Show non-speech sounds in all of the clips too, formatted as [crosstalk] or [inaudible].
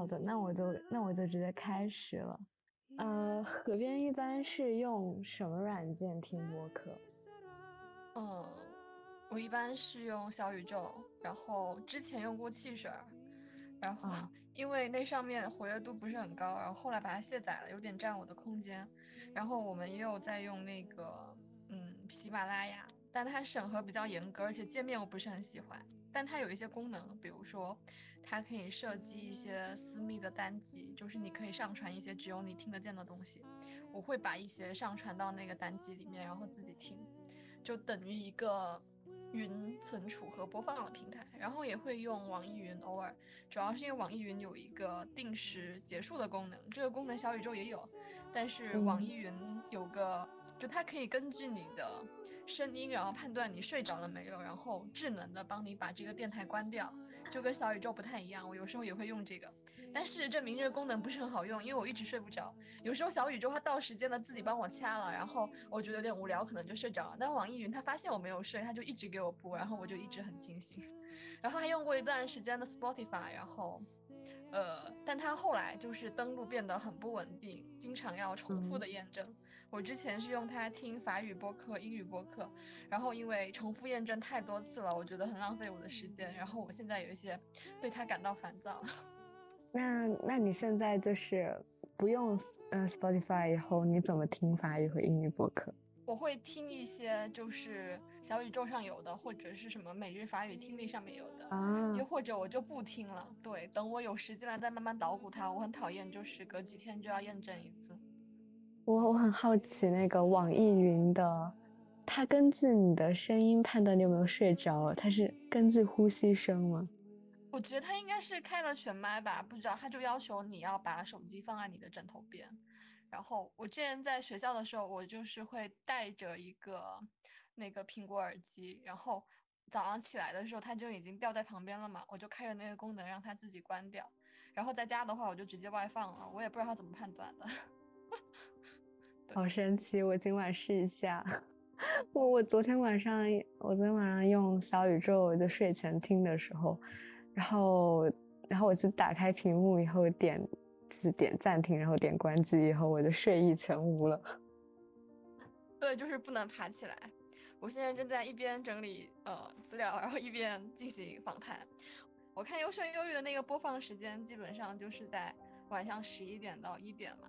好的，那我就那我就直接开始了。呃，河边一般是用什么软件听播客？嗯，我一般是用小宇宙，然后之前用过汽水，然后因为那上面活跃度不是很高，然后后来把它卸载了，有点占我的空间。然后我们也有在用那个嗯喜马拉雅，但它审核比较严格，而且界面我不是很喜欢。但它有一些功能，比如说。它可以设计一些私密的单集，就是你可以上传一些只有你听得见的东西。我会把一些上传到那个单集里面，然后自己听，就等于一个云存储和播放的平台。然后也会用网易云，偶尔，主要是因为网易云有一个定时结束的功能，这个功能小宇宙也有，但是网易云有个，就它可以根据你的声音，然后判断你睡着了没有，然后智能的帮你把这个电台关掉。就跟小宇宙不太一样，我有时候也会用这个，但事实证明这个功能不是很好用，因为我一直睡不着。有时候小宇宙它到时间了自己帮我掐了，然后我觉得有点无聊，可能就睡着了。但网易云它发现我没有睡，它就一直给我播，然后我就一直很清醒。然后还用过一段时间的 Spotify，然后。呃，但它后来就是登录变得很不稳定，经常要重复的验证。我之前是用它听法语播客、英语播客，然后因为重复验证太多次了，我觉得很浪费我的时间。然后我现在有一些对它感到烦躁。[laughs] 那那你现在就是不用嗯 Spotify 以后，你怎么听法语和英语播客？我会听一些就是小宇宙上有的，或者是什么每日法语听力上面有的啊，又或者我就不听了。对，等我有时间了再慢慢捣鼓它。我很讨厌就是隔几天就要验证一次。我我很好奇那个网易云的，它根据你的声音判断你有没有睡着，它是根据呼吸声吗？我觉得它应该是开了全麦吧，不知道，它就要求你要把手机放在你的枕头边。然后我之前在学校的时候，我就是会带着一个那个苹果耳机，然后早上起来的时候，它就已经掉在旁边了嘛，我就开着那个功能让它自己关掉。然后在家的话，我就直接外放了，我也不知道它怎么判断的。[laughs] 好神奇！我今晚试一下。[laughs] 我我昨天晚上，我昨天晚上用小宇宙就睡前听的时候，然后然后我就打开屏幕以后点。就是点暂停，然后点关机以后，我就睡意全无了。对，就是不能爬起来。我现在正在一边整理呃资料，然后一边进行访谈。我看优胜优育的那个播放时间，基本上就是在晚上十一点到一点嘛。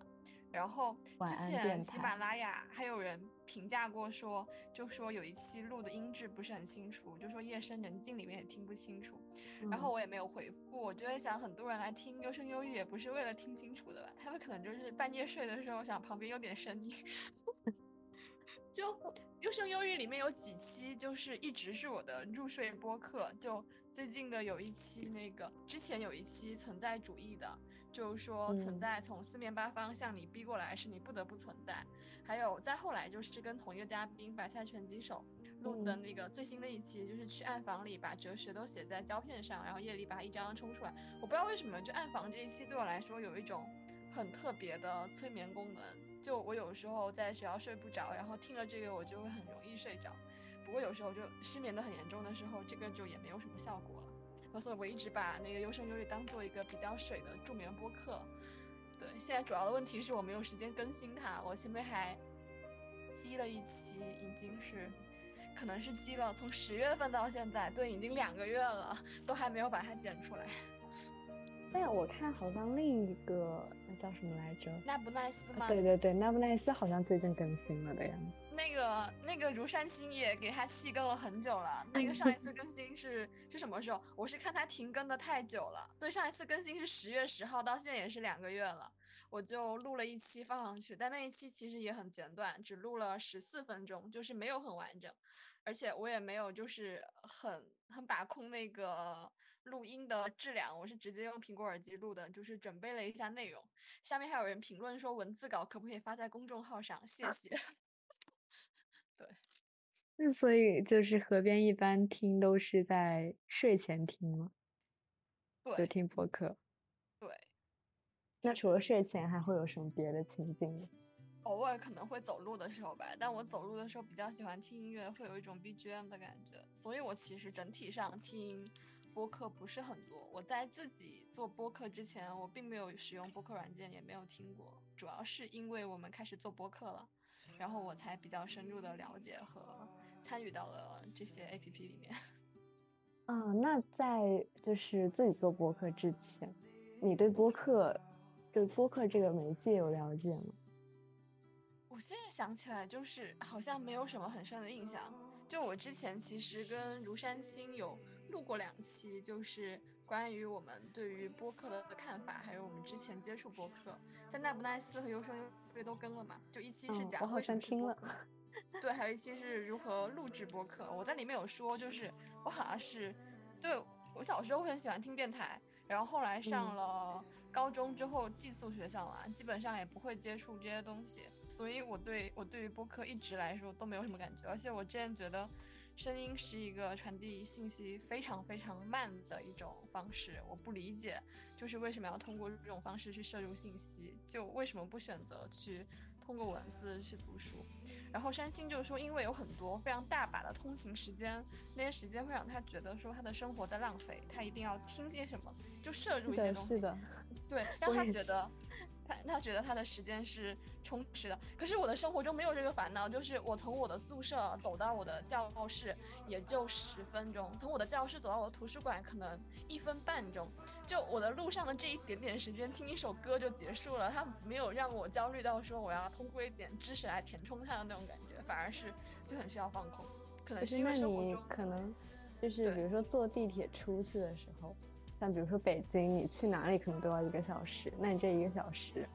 然后之前喜马拉雅还有人评价过，说就说有一期录的音质不是很清楚，就说夜深人静里面也听不清楚。然后我也没有回复，我就在想，很多人来听优声优育也不是为了听清楚的吧？他们可能就是半夜睡的时候想旁边有点声音。[laughs] 就优声优育里面有几期就是一直是我的入睡播客，就最近的有一期那个之前有一期存在主义的。就是说，存在从四面八方向你逼过来，是你不得不存在。还有再后来，就是跟同一个嘉宾白菜拳击手录的那个最新的一期，就是去暗房里把哲学都写在胶片上，然后夜里把它一张张冲出来。我不知道为什么，就暗房这一期对我来说有一种很特别的催眠功能。就我有时候在学校睡不着，然后听了这个，我就会很容易睡着。不过有时候就失眠的很严重的时候，这个就也没有什么效果了。所以，我一直把那个优胜优育当做一个比较水的助眠播客。对，现在主要的问题是我没有时间更新它。我前面还积了一期，已经是，可能是积了从十月份到现在，对，已经两个月了，都还没有把它剪出来。哎，我看好像另一个那叫什么来着？那不奈斯吗？对对对，那不奈斯好像最近更新了的样子。那个那个如山青也给他弃更了很久了。那个上一次更新是是什么时候？我是看他停更的太久了。对，上一次更新是十月十号，到现在也是两个月了。我就录了一期放上去，但那一期其实也很简短，只录了十四分钟，就是没有很完整。而且我也没有就是很很把控那个录音的质量，我是直接用苹果耳机录的，就是准备了一下内容。下面还有人评论说文字稿可不可以发在公众号上？谢谢。对，[laughs] 那所以就是河边一般听都是在睡前听吗？对，就听播客。对。那除了睡前还会有什么别的情境？偶尔可能会走路的时候吧，但我走路的时候比较喜欢听音乐，会有一种 BGM 的感觉，所以我其实整体上听播客不是很多。我在自己做播客之前，我并没有使用播客软件，也没有听过。主要是因为我们开始做播客了，然后我才比较深入的了解和参与到了这些 APP 里面。[laughs] 啊，那在就是自己做播客之前，你对播客，对播客这个媒介有了解吗？我现在想起来，就是好像没有什么很深的印象。就我之前其实跟如山青有录过两期，就是关于我们对于播客的看法，还有我们之前接触播客，在奈不奈斯和优生优都跟了嘛。就一期是讲，我好像听了。对，还有一期是如何录制播客。我在里面有说，就是我好像是，对我小时候很喜欢听电台，然后后来上了高中之后寄宿学校嘛，基本上也不会接触这些东西。所以，我对我对于播客一直来说都没有什么感觉，而且我之前觉得，声音是一个传递信息非常非常慢的一种方式，我不理解，就是为什么要通过这种方式去摄入信息，就为什么不选择去通过文字去读书？然后山星就是说，因为有很多非常大把的通勤时间，那些时间会让他觉得说他的生活在浪费，他一定要听些什么，就摄入一些东西，对，[laughs] 让他觉得。他他觉得他的时间是充实的，可是我的生活中没有这个烦恼，就是我从我的宿舍走到我的教室也就十分钟，从我的教室走到我的图书馆可能一分半钟，就我的路上的这一点点时间听一首歌就结束了，他没有让我焦虑到说我要通过一点知识来填充它的那种感觉，反而是就很需要放空，可能是因为生活中可能就是比如说坐地铁出去的时候。像比如说北京，你去哪里可能都要一个小时，那你这一个小时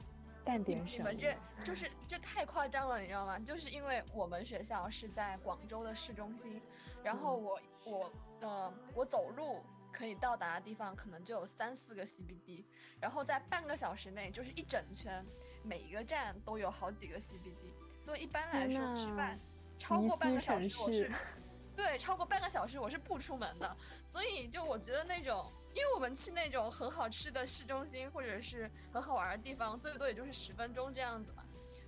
干点什么？你们这就是这太夸张了，你知道吗？就是因为我们学校是在广州的市中心，然后我我呃我走路可以到达的地方可能就有三四个 CBD，然后在半个小时内就是一整圈，每一个站都有好几个 CBD，所以一般来说吃饭超过半个小时我是 [laughs] 对超过半个小时我是不出门的，所以就我觉得那种。因为我们去那种很好吃的市中心，或者是很好玩的地方，最多也就是十分钟这样子嘛。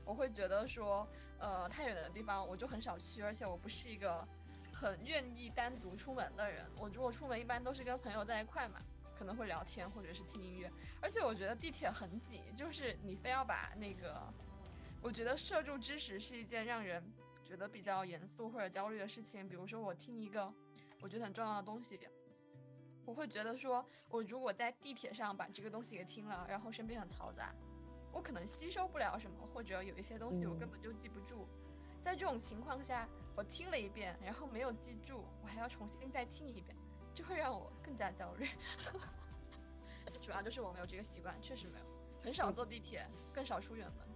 我会觉得说，呃，太远的地方我就很少去，而且我不是一个很愿意单独出门的人。我如果出门，一般都是跟朋友在一块嘛，可能会聊天或者是听音乐。而且我觉得地铁很挤，就是你非要把那个，[laughs] 我觉得摄入知识是一件让人觉得比较严肃或者焦虑的事情。比如说我听一个我觉得很重要的东西。我会觉得说，我如果在地铁上把这个东西给听了，然后身边很嘈杂，我可能吸收不了什么，或者有一些东西我根本就记不住。在这种情况下，我听了一遍，然后没有记住，我还要重新再听一遍，就会让我更加焦虑。[laughs] 主要就是我没有这个习惯，确实没有，很少坐地铁，更少出远门。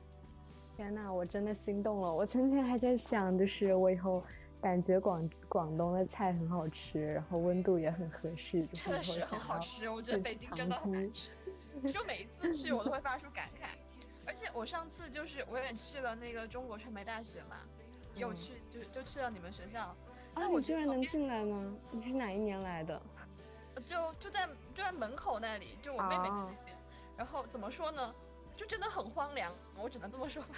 天呐，我真的心动了！我今天还在想，就是我以后。感觉广广东的菜很好吃，然后温度也很合适，真的是很好吃。我觉得北京真的很好吃，[laughs] 就每一次去我都会发出感慨。而且我上次就是我也去了那个中国传媒大学嘛，有去就就去了你们学校。啊，我居然能进来吗？你是哪一年来的？就就在就在门口那里，就我妹妹那边。然后怎么说呢？就真的很荒凉，我只能这么说吧。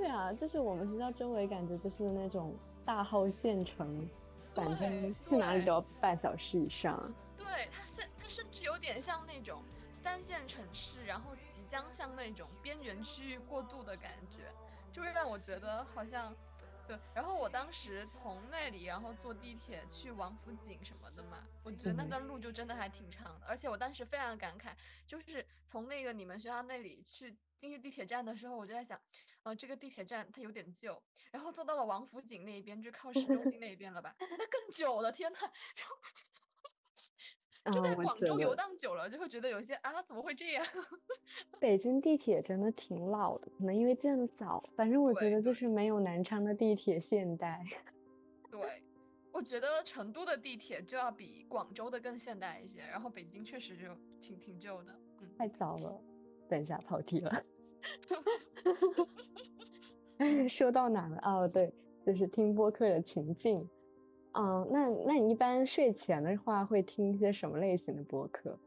对啊，就是我们学校周围感觉就是那种大号县城，反正去哪里都要半小时以上。对，它甚它甚至有点像那种三线城市，然后即将向那种边缘区域过渡的感觉，就会让我觉得好像，对。然后我当时从那里，然后坐地铁去王府井什么的嘛，我觉得那段路就真的还挺长的，而且我当时非常感慨，就是从那个你们学校那里去。进去地铁站的时候，我就在想，呃，这个地铁站它有点旧，然后坐到了王府井那一边，就靠市中心那一边了吧？那更久了，天呐，就就在广州游荡久了，就会觉得有些啊，怎么会这样？北京地铁真的挺老的，可能因为建的早，反正我觉得就是没有南昌的地铁现代。对，我觉得成都的地铁就要比广州的更现代一些，然后北京确实就挺挺旧的，嗯，太早了。等一下跑题了，[laughs] [laughs] 说到哪了？哦，对，就是听播客的情境。嗯，那那你一般睡前的话会听一些什么类型的播客？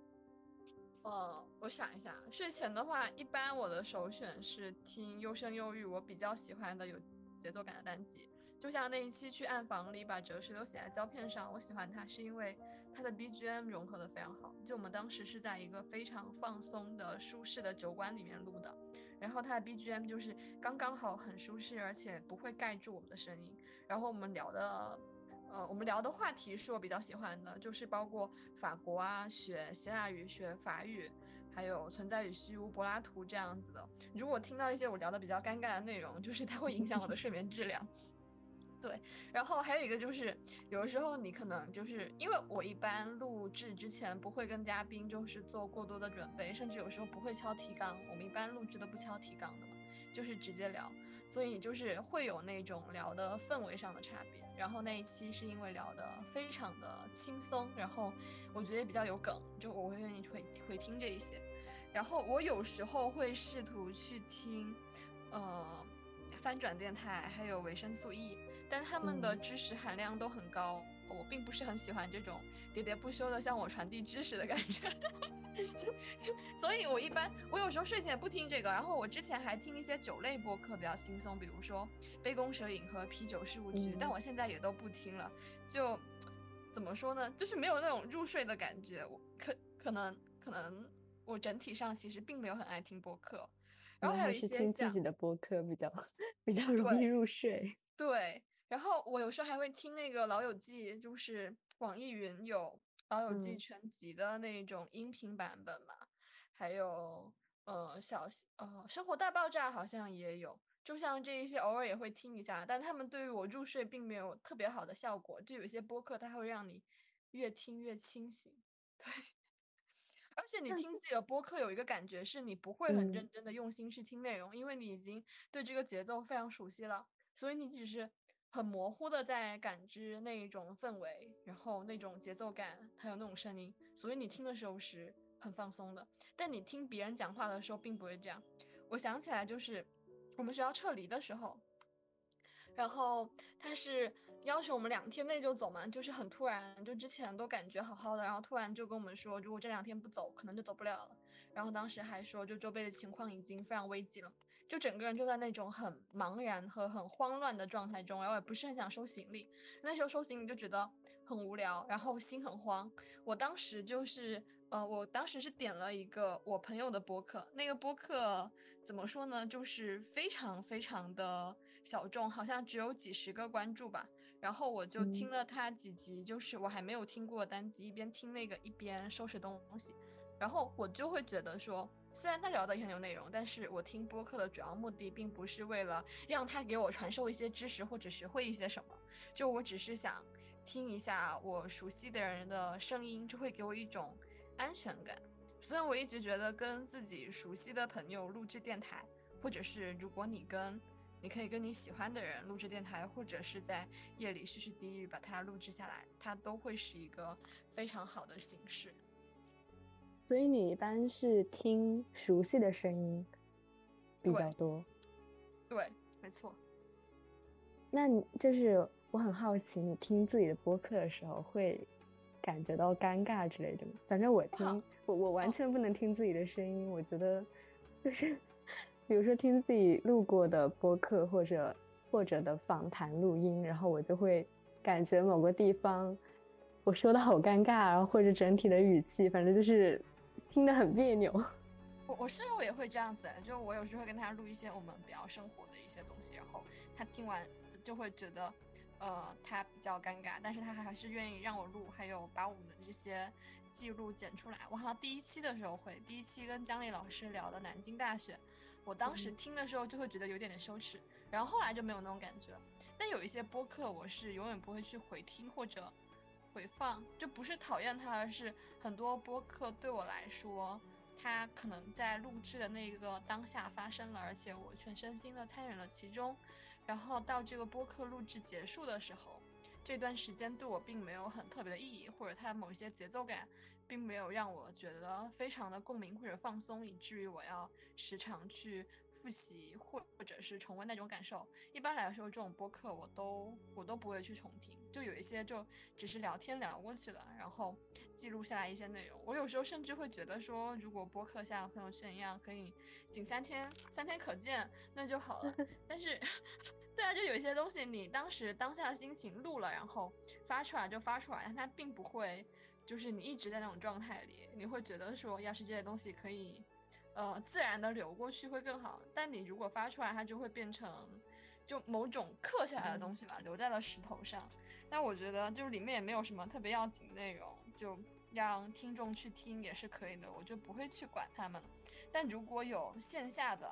呃，我想一下，睡前的话，一般我的首选是听优声优育，我比较喜欢的有节奏感的单集。就像那一期去暗房里把哲学都写在胶片上，我喜欢它是因为它的 BGM 融合的非常好。就我们当时是在一个非常放松的、舒适的酒馆里面录的，然后它的 BGM 就是刚刚好，很舒适，而且不会盖住我们的声音。然后我们聊的，呃，我们聊的话题是我比较喜欢的，就是包括法国啊，学希腊语、学法语，还有存在与虚无、柏拉图这样子的。如果听到一些我聊的比较尴尬的内容，就是它会影响我的睡眠质量。[laughs] 对，然后还有一个就是，有的时候你可能就是因为我一般录制之前不会跟嘉宾就是做过多的准备，甚至有时候不会敲提纲，我们一般录制都不敲提纲的嘛，就是直接聊，所以就是会有那种聊的氛围上的差别。然后那一期是因为聊的非常的轻松，然后我觉得也比较有梗，就我会愿意会会听这一些。然后我有时候会试图去听，呃，翻转电台，还有维生素 E。但他们的知识含量都很高，我并不是很喜欢这种喋喋不休的向我传递知识的感觉，[laughs] 所以我一般我有时候睡前也不听这个，然后我之前还听一些酒类播客比较轻松，比如说杯弓蛇影和啤酒事务局，但我现在也都不听了，就怎么说呢，就是没有那种入睡的感觉，我可可能可能我整体上其实并没有很爱听播客，然后还有一些听自己的播客比较 [laughs] 比较容易入睡，对。然后我有时候还会听那个《老友记》，就是网易云有《老友记》全集的那种音频版本嘛，还有呃小呃《生活大爆炸》好像也有，就像这一些偶尔也会听一下，但他们对于我入睡并没有特别好的效果。就有些播客它会让你越听越清醒，对。而且你听自己的播客有一个感觉是你不会很认真的用心去听内容，因为你已经对这个节奏非常熟悉了，所以你只是。很模糊的在感知那一种氛围，然后那种节奏感，还有那种声音，所以你听的时候是很放松的。但你听别人讲话的时候并不会这样。我想起来，就是我们学校撤离的时候，然后他是要求我们两天内就走嘛，就是很突然，就之前都感觉好好的，然后突然就跟我们说，如果这两天不走，可能就走不了了。然后当时还说，就周边的情况已经非常危急了。就整个人就在那种很茫然和很慌乱的状态中，然后也不是很想收行李。那时候收行李就觉得很无聊，然后心很慌。我当时就是，呃，我当时是点了一个我朋友的播客，那个播客怎么说呢，就是非常非常的小众，好像只有几十个关注吧。然后我就听了他几集，就是我还没有听过单集，一边听那个一边收拾东西，然后我就会觉得说。虽然他聊的也很有内容，但是我听播客的主要目的并不是为了让他给我传授一些知识或者学会一些什么，就我只是想听一下我熟悉的人的声音，就会给我一种安全感。所以我一直觉得跟自己熟悉的朋友录制电台，或者是如果你跟你可以跟你喜欢的人录制电台，或者是在夜里絮絮低语把它录制下来，它都会是一个非常好的形式。所以你一般是听熟悉的声音比较多，对，没错。那你就是我很好奇，你听自己的播客的时候会感觉到尴尬之类的吗？反正我听我我完全不能听自己的声音，我觉得就是 [laughs] 比如说听自己录过的播客或者或者的访谈录音，然后我就会感觉某个地方我说的好尴尬，然后或者整体的语气，反正就是。听得很别扭，我我室友也会这样子，就我有时候会跟他录一些我们比较生活的一些东西，然后他听完就会觉得，呃，他比较尴尬，但是他还是愿意让我录，还有把我们的这些记录剪出来。我好像第一期的时候会，第一期跟江丽老师聊的南京大学，我当时听的时候就会觉得有点点羞耻，然后后来就没有那种感觉。但有一些播客我是永远不会去回听或者。回放就不是讨厌它，而是很多播客对我来说，它可能在录制的那个当下发生了，而且我全身心的参与了其中。然后到这个播客录制结束的时候，这段时间对我并没有很特别的意义，或者它某些节奏感并没有让我觉得非常的共鸣或者放松，以至于我要时常去复习或者是重温那种感受。一般来说，这种播客我都我都不会去重听，就有一些就只是聊天聊过去了，然后记录下来一些内容。我有时候甚至会觉得说，如果播客像朋友圈一样，可以仅三天三天可见，那就好了。[laughs] 但是，[laughs] 对啊，就有一些东西，你当时当下的心情录了，然后发出来就发出来，但它并不会。就是你一直在那种状态里，你会觉得说，要是这些东西可以，呃，自然的流过去会更好。但你如果发出来，它就会变成就某种刻下来的东西吧，留在了石头上。但我觉得就是里面也没有什么特别要紧内容，就让听众去听也是可以的，我就不会去管他们。但如果有线下的，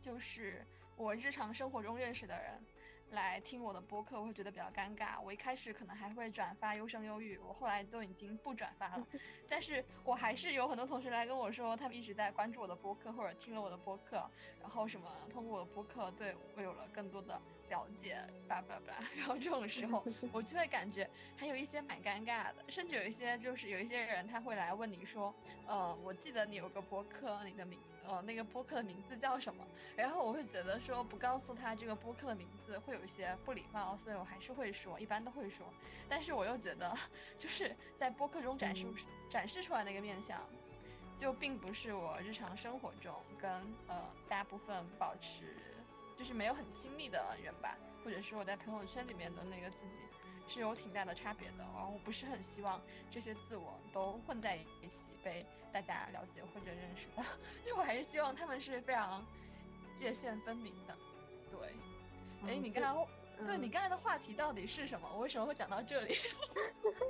就是我日常生活中认识的人。来听我的播客，我会觉得比较尴尬。我一开始可能还会转发优生优育，我后来都已经不转发了。[laughs] 但是我还是有很多同学来跟我说，他们一直在关注我的播客，或者听了我的播客，然后什么通过我的播客对我有了更多的了解，叭叭叭。[laughs] 然后这种时候，[laughs] 我就会感觉还有一些蛮尴尬的，甚至有一些就是有一些人他会来问你说，呃，我记得你有个播客，你的名。呃，那个播客的名字叫什么？然后我会觉得说不告诉他这个播客的名字会有一些不礼貌，所以我还是会说，一般都会说。但是我又觉得，就是在播客中展示展示出来那个面相，就并不是我日常生活中跟呃大部分保持就是没有很亲密的人吧，或者是我在朋友圈里面的那个自己。是有挺大的差别的，然后我不是很希望这些自我都混在一起被大家了解或者认识的，[laughs] 就我还是希望他们是非常界限分明的。对，哎，你刚才，对你刚才的话题到底是什么？我为什么会讲到这里？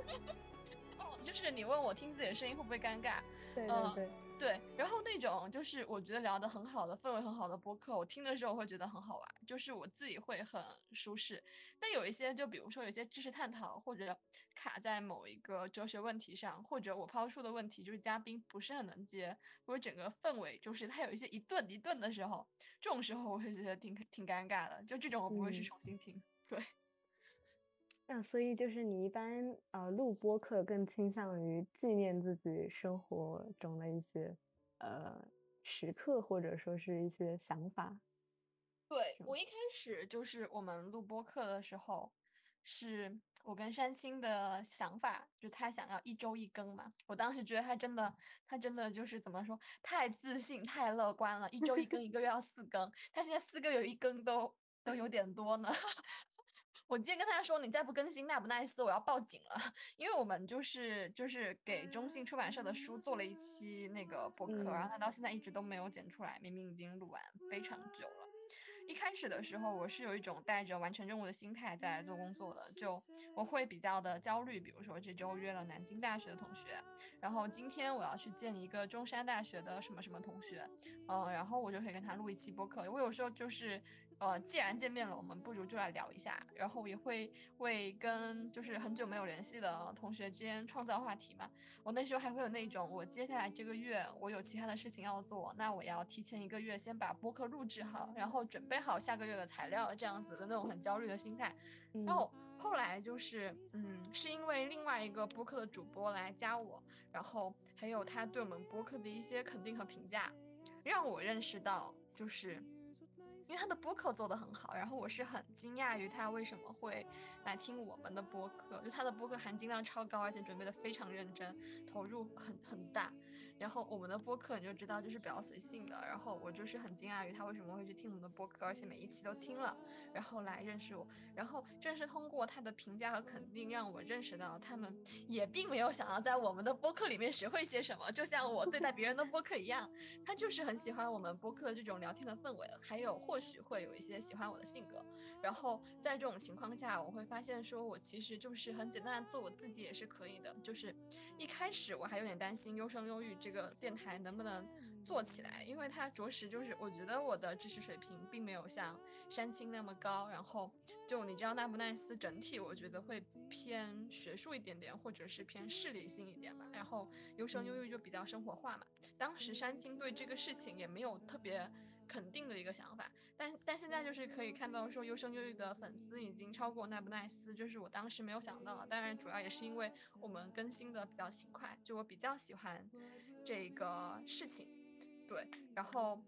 [laughs] 哦，就是你问我听自己的声音会不会尴尬？[laughs] 对对对。对，然后那种就是我觉得聊得很好的氛围很好的播客，我听的时候会觉得很好玩，就是我自己会很舒适。但有一些，就比如说有些知识探讨，或者卡在某一个哲学问题上，或者我抛出的问题就是嘉宾不是很能接，或者整个氛围就是他有一些一顿一顿的时候，这种时候我会觉得挺挺尴尬的。就这种我不会去重新听。对。那所以就是你一般呃录播课更倾向于纪念自己生活中的一些呃时刻或者说是一些想法。对我一开始就是我们录播课的时候，是我跟山青的想法，就他想要一周一更嘛。我当时觉得他真的他真的就是怎么说太自信太乐观了，一周一更一个月要四更，他现在四个月一更都都有点多呢。我今天跟他说，你再不更新，那不奈斯，我要报警了。因为我们就是就是给中信出版社的书做了一期那个播客，然后他到现在一直都没有剪出来，明明已经录完非常久了。一开始的时候，我是有一种带着完成任务的心态在做工作的，就我会比较的焦虑。比如说这周约了南京大学的同学，然后今天我要去见一个中山大学的什么什么同学，嗯，然后我就可以跟他录一期播客。我有时候就是。呃，既然见面了，我们不如就来聊一下。然后也会为跟就是很久没有联系的同学之间创造话题嘛。我那时候还会有那种，我接下来这个月我有其他的事情要做，那我要提前一个月先把播客录制好，然后准备好下个月的材料，这样子的那种很焦虑的心态。然后后来就是，嗯，是因为另外一个播客的主播来加我，然后还有他对我们播客的一些肯定和评价，让我认识到就是。因为他的播客做得很好，然后我是很惊讶于他为什么会来听我们的播客，就他的播客含金量超高，而且准备的非常认真，投入很很大。然后我们的播客你就知道就是比较随性的，然后我就是很惊讶于他为什么会去听我们的播客，而且每一期都听了，然后来认识我。然后正是通过他的评价和肯定，让我认识到他们也并没有想要在我们的播客里面学会些什么，就像我对待别人的播客一样，他就是很喜欢我们播客这种聊天的氛围，还有或许会有一些喜欢我的性格。然后在这种情况下，我会发现说我其实就是很简单的做我自己也是可以的。就是一开始我还有点担心优生优育这。个电台能不能做起来？因为它着实就是，我觉得我的知识水平并没有像山青那么高。然后就你知道，奈不奈斯整体我觉得会偏学术一点点，或者是偏势理性一点吧。然后优生优育就比较生活化嘛。当时山青对这个事情也没有特别。肯定的一个想法，但但现在就是可以看到说优生优育的粉丝已经超过奈不奈斯，就是我当时没有想到的。当然主要也是因为我们更新的比较勤快，就我比较喜欢这个事情，对。然后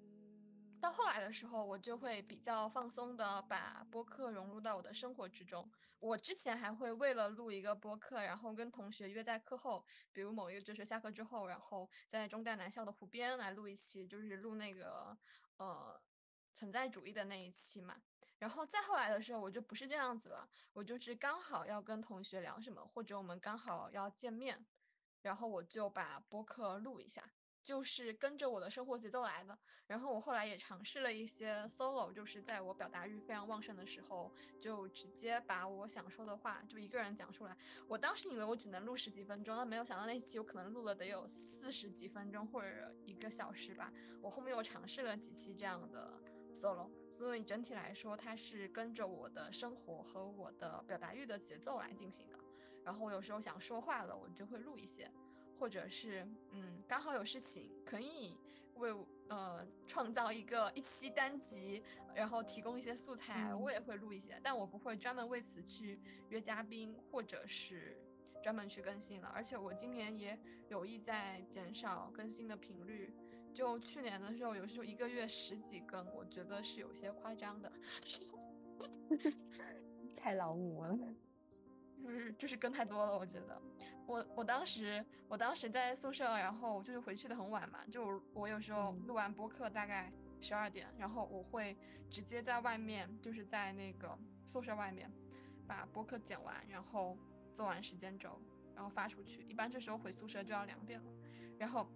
到后来的时候，我就会比较放松的把播客融入到我的生活之中。我之前还会为了录一个播客，然后跟同学约在课后，比如某一个就是下课之后，然后在中大南校的湖边来录一期，就是录那个呃存在主义的那一期嘛。然后再后来的时候，我就不是这样子了，我就是刚好要跟同学聊什么，或者我们刚好要见面，然后我就把播客录一下。就是跟着我的生活节奏来的，然后我后来也尝试了一些 solo，就是在我表达欲非常旺盛的时候，就直接把我想说的话就一个人讲出来。我当时以为我只能录十几分钟，但没有想到那期我可能录了得有四十几分钟或者一个小时吧。我后面又尝试了几期这样的 solo，所以整体来说它是跟着我的生活和我的表达欲的节奏来进行的。然后我有时候想说话了，我就会录一些。或者是嗯，刚好有事情可以为呃创造一个一期单集，然后提供一些素材，我也会录一些，但我不会专门为此去约嘉宾，或者是专门去更新了。而且我今年也有意在减少更新的频率，就去年的时候，有时候一个月十几更，我觉得是有些夸张的，[laughs] 太劳模了。[laughs] 就是就是跟太多了，我觉得，我我当时我当时在宿舍，然后就是回去的很晚嘛，就我有时候录完播客大概十二点，然后我会直接在外面，就是在那个宿舍外面把播客剪完，然后做完时间轴，然后发出去。一般这时候回宿舍就要两点了，然后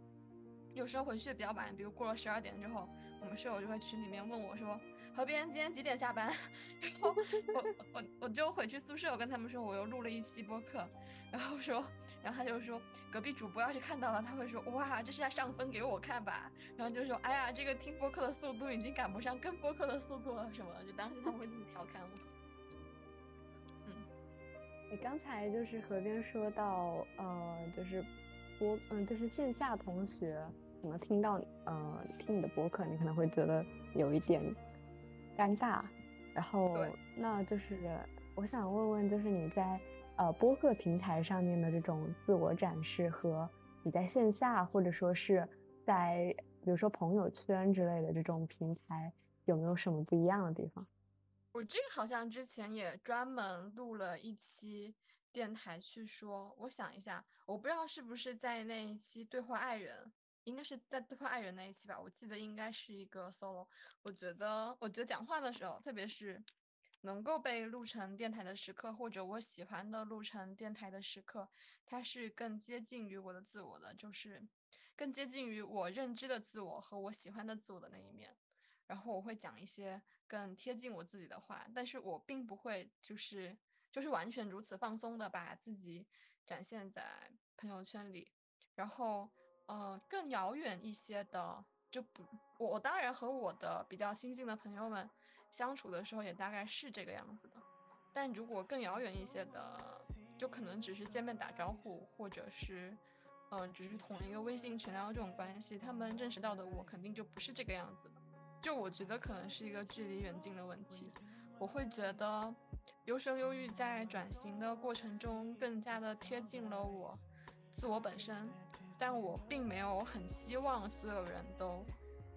有时候回去比较晚，比如过了十二点之后，我们室友就会群里面问我说。河边今天几点下班？[laughs] 然后我我我就回去宿舍，我跟他们说我又录了一期播客，然后说，然后他就说隔壁主播要是看到了，他会说哇，这是要上分给我看吧？然后就说哎呀，这个听播客的速度已经赶不上跟播客的速度了什么的，就当时他们会这么调侃我。嗯，你刚才就是河边说到呃，就是播嗯，就是线下同学可能听到呃听你的播客，你可能会觉得有一点。尴尬，然后那就是我想问问，就是你在呃播客平台上面的这种自我展示和你在线下或者说是在比如说朋友圈之类的这种平台有没有什么不一样的地方？我这个好像之前也专门录了一期电台去说，我想一下，我不知道是不是在那一期对话爱人。应该是在对话爱人那一期吧，我记得应该是一个 solo。我觉得，我觉得讲话的时候，特别是能够被录成电台的时刻，或者我喜欢的录成电台的时刻，它是更接近于我的自我的，就是更接近于我认知的自我和我喜欢的自我的那一面。然后我会讲一些更贴近我自己的话，但是我并不会就是就是完全如此放松的把自己展现在朋友圈里，然后。呃，更遥远一些的就不，我当然和我的比较亲近的朋友们相处的时候也大概是这个样子的，但如果更遥远一些的，就可能只是见面打招呼，或者是，嗯，只是同一个微信群聊这种关系，他们认识到的我肯定就不是这个样子的，就我觉得可能是一个距离远近的问题，我会觉得优生优育在转型的过程中更加的贴近了我自我本身。但我并没有很希望所有人都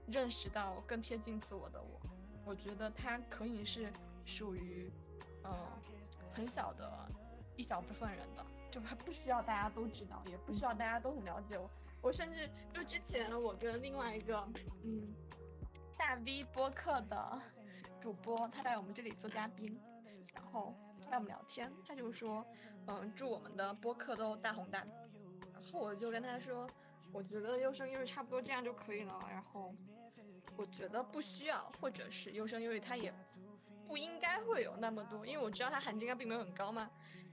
认识到更贴近自我的我。我觉得它可以是属于，嗯，很小的一小部分人的，就它不需要大家都知道，也不需要大家都很了解我。我甚至就之前我跟另外一个嗯大 V 播客的主播，他来我们这里做嘉宾，然后他来我们聊天，他就说，嗯，祝我们的播客都大红大紫。然后我就跟他说，我觉得优生优育差不多这样就可以了。然后我觉得不需要，或者是优生优育它也不应该会有那么多，因为我知道它含金量并没有很高嘛，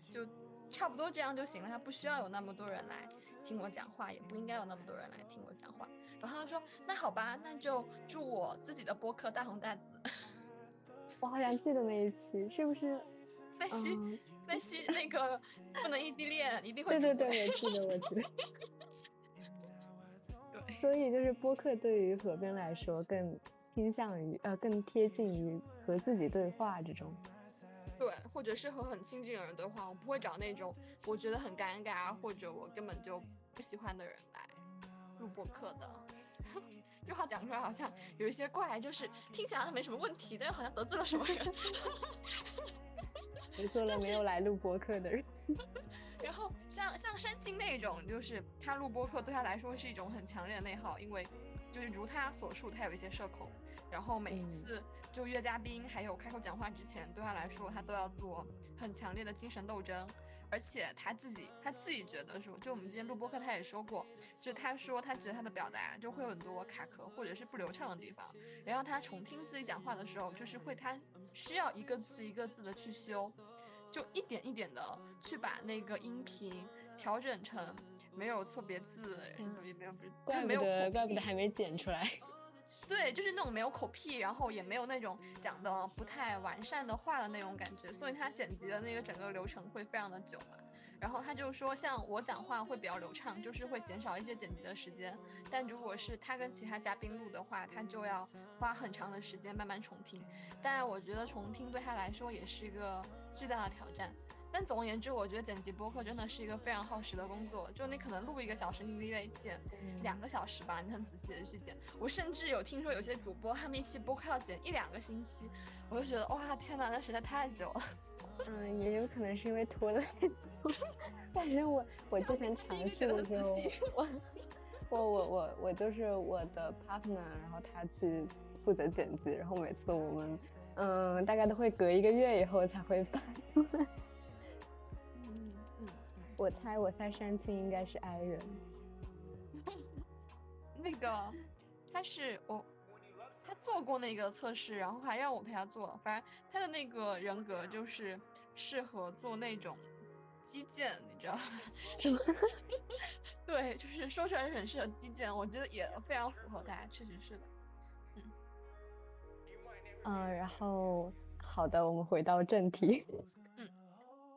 就差不多这样就行了。它不需要有那么多人来听我讲话，也不应该有那么多人来听我讲话。然后他说，那好吧，那就祝我自己的播客大红大紫。我好像记得那一期，是不是？那期。那些那个 [laughs] 不能异地恋，一定会对对对，我记得我记得。[laughs] 对，所以就是播客对于何冰来说更偏向于呃更贴近于和自己对话这种。对，或者是和很亲近的人对话，我不会找那种我觉得很尴尬或者我根本就不喜欢的人来录播客的。这话讲出来好像有一些怪，就是听起来好像没什么问题，但又好像得罪了什么人。[laughs] 得罪了没有来录播客的人。[laughs] 然后像像山青那种，就是他录播客对他来说是一种很强烈的内耗，因为就是如他所述，他有一些社恐，然后每一次就约嘉宾还有开口讲话之前，对他来说他都要做很强烈的精神斗争。而且他自己他自己觉得说，就我们之前录播课他也说过，就他说他觉得他的表达就会有很多卡壳或者是不流畅的地方，然后他重听自己讲话的时候，就是会他需要一个字一个字的去修，就一点一点的去把那个音频调整成没有错别字，也没有怪不得怪不得还没剪出来。对，就是那种没有口癖，然后也没有那种讲的不太完善的话的那种感觉，所以他剪辑的那个整个流程会非常的久嘛。然后他就说，像我讲话会比较流畅，就是会减少一些剪辑的时间。但如果是他跟其他嘉宾录的话，他就要花很长的时间慢慢重听。但我觉得重听对他来说也是一个巨大的挑战。但总而言之，我觉得剪辑播客真的是一个非常耗时的工作。就你可能录一个小时，你得剪两个小时吧，你很仔细的去剪。我甚至有听说有些主播他们一期播客要剪一两个星期，我就觉得哇天哪，那实在太久了。[laughs] 嗯，也有可能是因为拖了太久。[laughs] 但是我我之前尝试的时候，我我我我我就是我的 partner，然后他去负责剪辑，然后每次我们嗯大概都会隔一个月以后才会发。我猜，我猜山青应该是 I 人。[laughs] 那个，他是我，他做过那个测试，然后还让我陪他做。反正他的那个人格就是适合做那种基建，你知道吗？[laughs] 对，就是说出来很适合基建，我觉得也非常符合他，确实是的。嗯。嗯，然后好的，我们回到正题。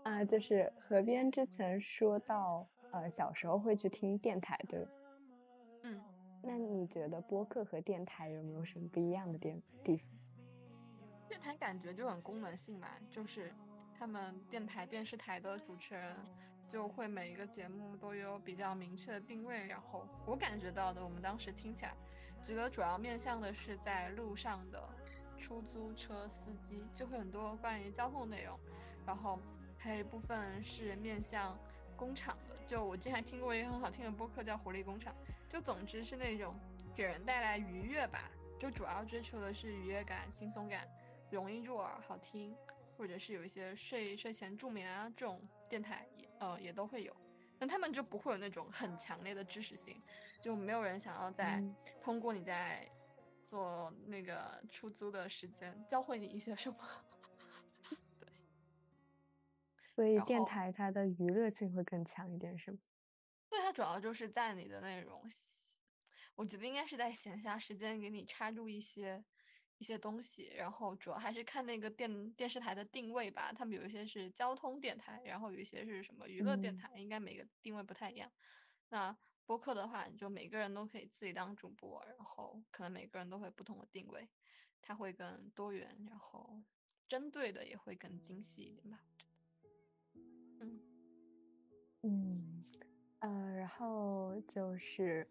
啊，就是河边之前说到，呃，小时候会去听电台，对嗯，那你觉得播客和电台有没有什么不一样的地地方？电台感觉就很功能性嘛，就是他们电台、电视台的主持人就会每一个节目都有比较明确的定位，然后我感觉到的，我们当时听起来觉得主要面向的是在路上的出租车司机，就会很多关于交通内容，然后。还有一部分是面向工厂的，就我之前听过一个很好听的播客叫《活力工厂》，就总之是那种给人带来愉悦吧，就主要追求的是愉悦感、轻松感，容易入耳、好听，或者是有一些睡睡前助眠啊这种电台也呃也都会有，那他们就不会有那种很强烈的知识性，就没有人想要在通过你在做那个出租的时间教会你一些什么。所以电台它的娱乐性会更强一点，是吗？对，它主要就是在你的那种，我觉得应该是在闲暇时间给你插入一些一些东西，然后主要还是看那个电电视台的定位吧。他们有一些是交通电台，然后有一些是什么娱乐电台，应该每个定位不太一样。那播客的话，你就每个人都可以自己当主播，然后可能每个人都会不同的定位，它会更多元，然后针对的也会更精细一点吧。嗯，呃，然后就是，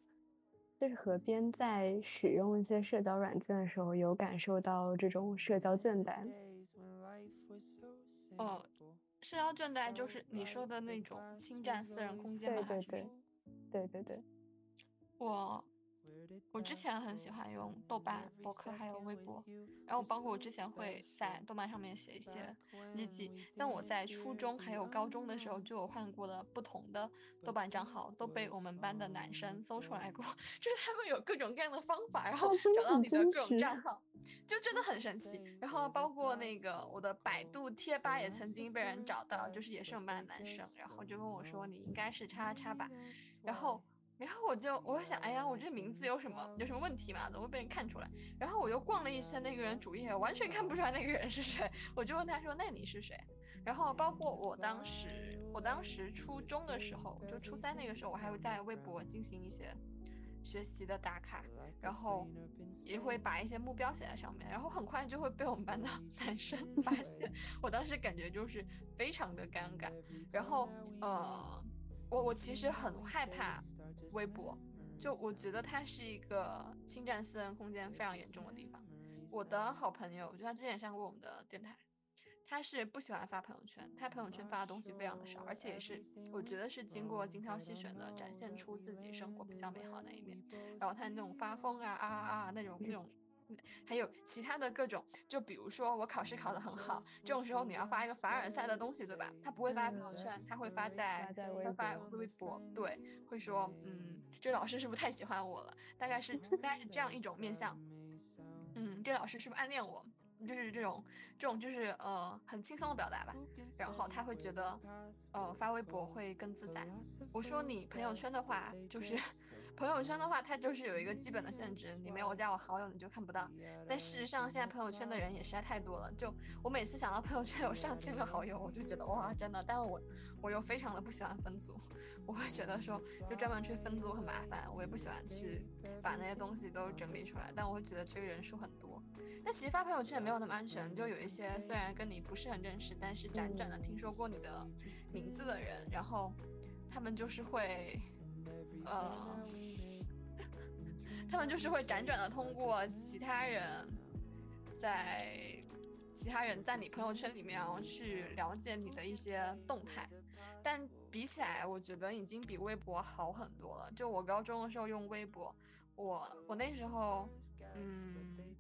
就是河边在使用一些社交软件的时候，有感受到这种社交倦怠。哦，社交倦怠就是你说的那种侵占私人空间吗？对对对，对对对，我。我之前很喜欢用豆瓣、博客还有微博，然后包括我之前会在豆瓣上面写一些日记。但我在初中还有高中的时候就有换过了不同的豆瓣账号，都被我们班的男生搜出来过，[laughs] 就是他们有各种各样的方法，然后找到你的各种账号，就真的很神奇。然后包括那个我的百度贴吧也曾经被人找到，就是也是我们班的男生，然后就跟我说你应该是叉叉吧，然后。然后我就我想，哎呀，我这名字有什么有什么问题吗？怎么会被人看出来？然后我又逛了一圈那个人主页，完全看不出来那个人是谁。我就问他说：“那你是谁？”然后包括我当时，我当时初中的时候，就初三那个时候，我还会在微博进行一些学习的打卡，然后也会把一些目标写在上面，然后很快就会被我们班的 [laughs] 男生发现。我当时感觉就是非常的尴尬。然后呃，我我其实很害怕。微博，就我觉得它是一个侵占私人空间非常严重的地方。我的好朋友，就他之前上过我们的电台，他是不喜欢发朋友圈，他朋友圈发的东西非常的少，而且也是我觉得是经过精挑细选的，展现出自己生活比较美好的那一面。然后他那种发疯啊啊啊啊那种那种。还有其他的各种，就比如说我考试考得很好，这种时候你要发一个凡尔赛的东西，对吧？他不会发朋友圈，他会发在他发微博，对，会说，嗯，这老师是不是太喜欢我了？大概是大概是这样一种面相，嗯，这老师是不是暗恋我？就是这种这种就是呃很轻松的表达吧。然后他会觉得，呃，发微博会更自在。我说你朋友圈的话，就是。朋友圈的话，它就是有一个基本的限制，你没有加我好友，你就看不到。但事实上，现在朋友圈的人也实在太多了。就我每次想到朋友圈有上千个好友，我就觉得哇，真的。但我我又非常的不喜欢分组，我会觉得说，就专门去分组很麻烦，我也不喜欢去把那些东西都整理出来。但我会觉得这个人数很多。但其实发朋友圈也没有那么安全，就有一些虽然跟你不是很认识，但是辗转的听说过你的名字的人，然后他们就是会。呃，他们。就是会辗转的通过其他人，在其他人在你朋友圈里面去了解你的一些动态，但比起来，我觉得已经比微博好很多了。就我高中的时候用微博，我我那时候，嗯，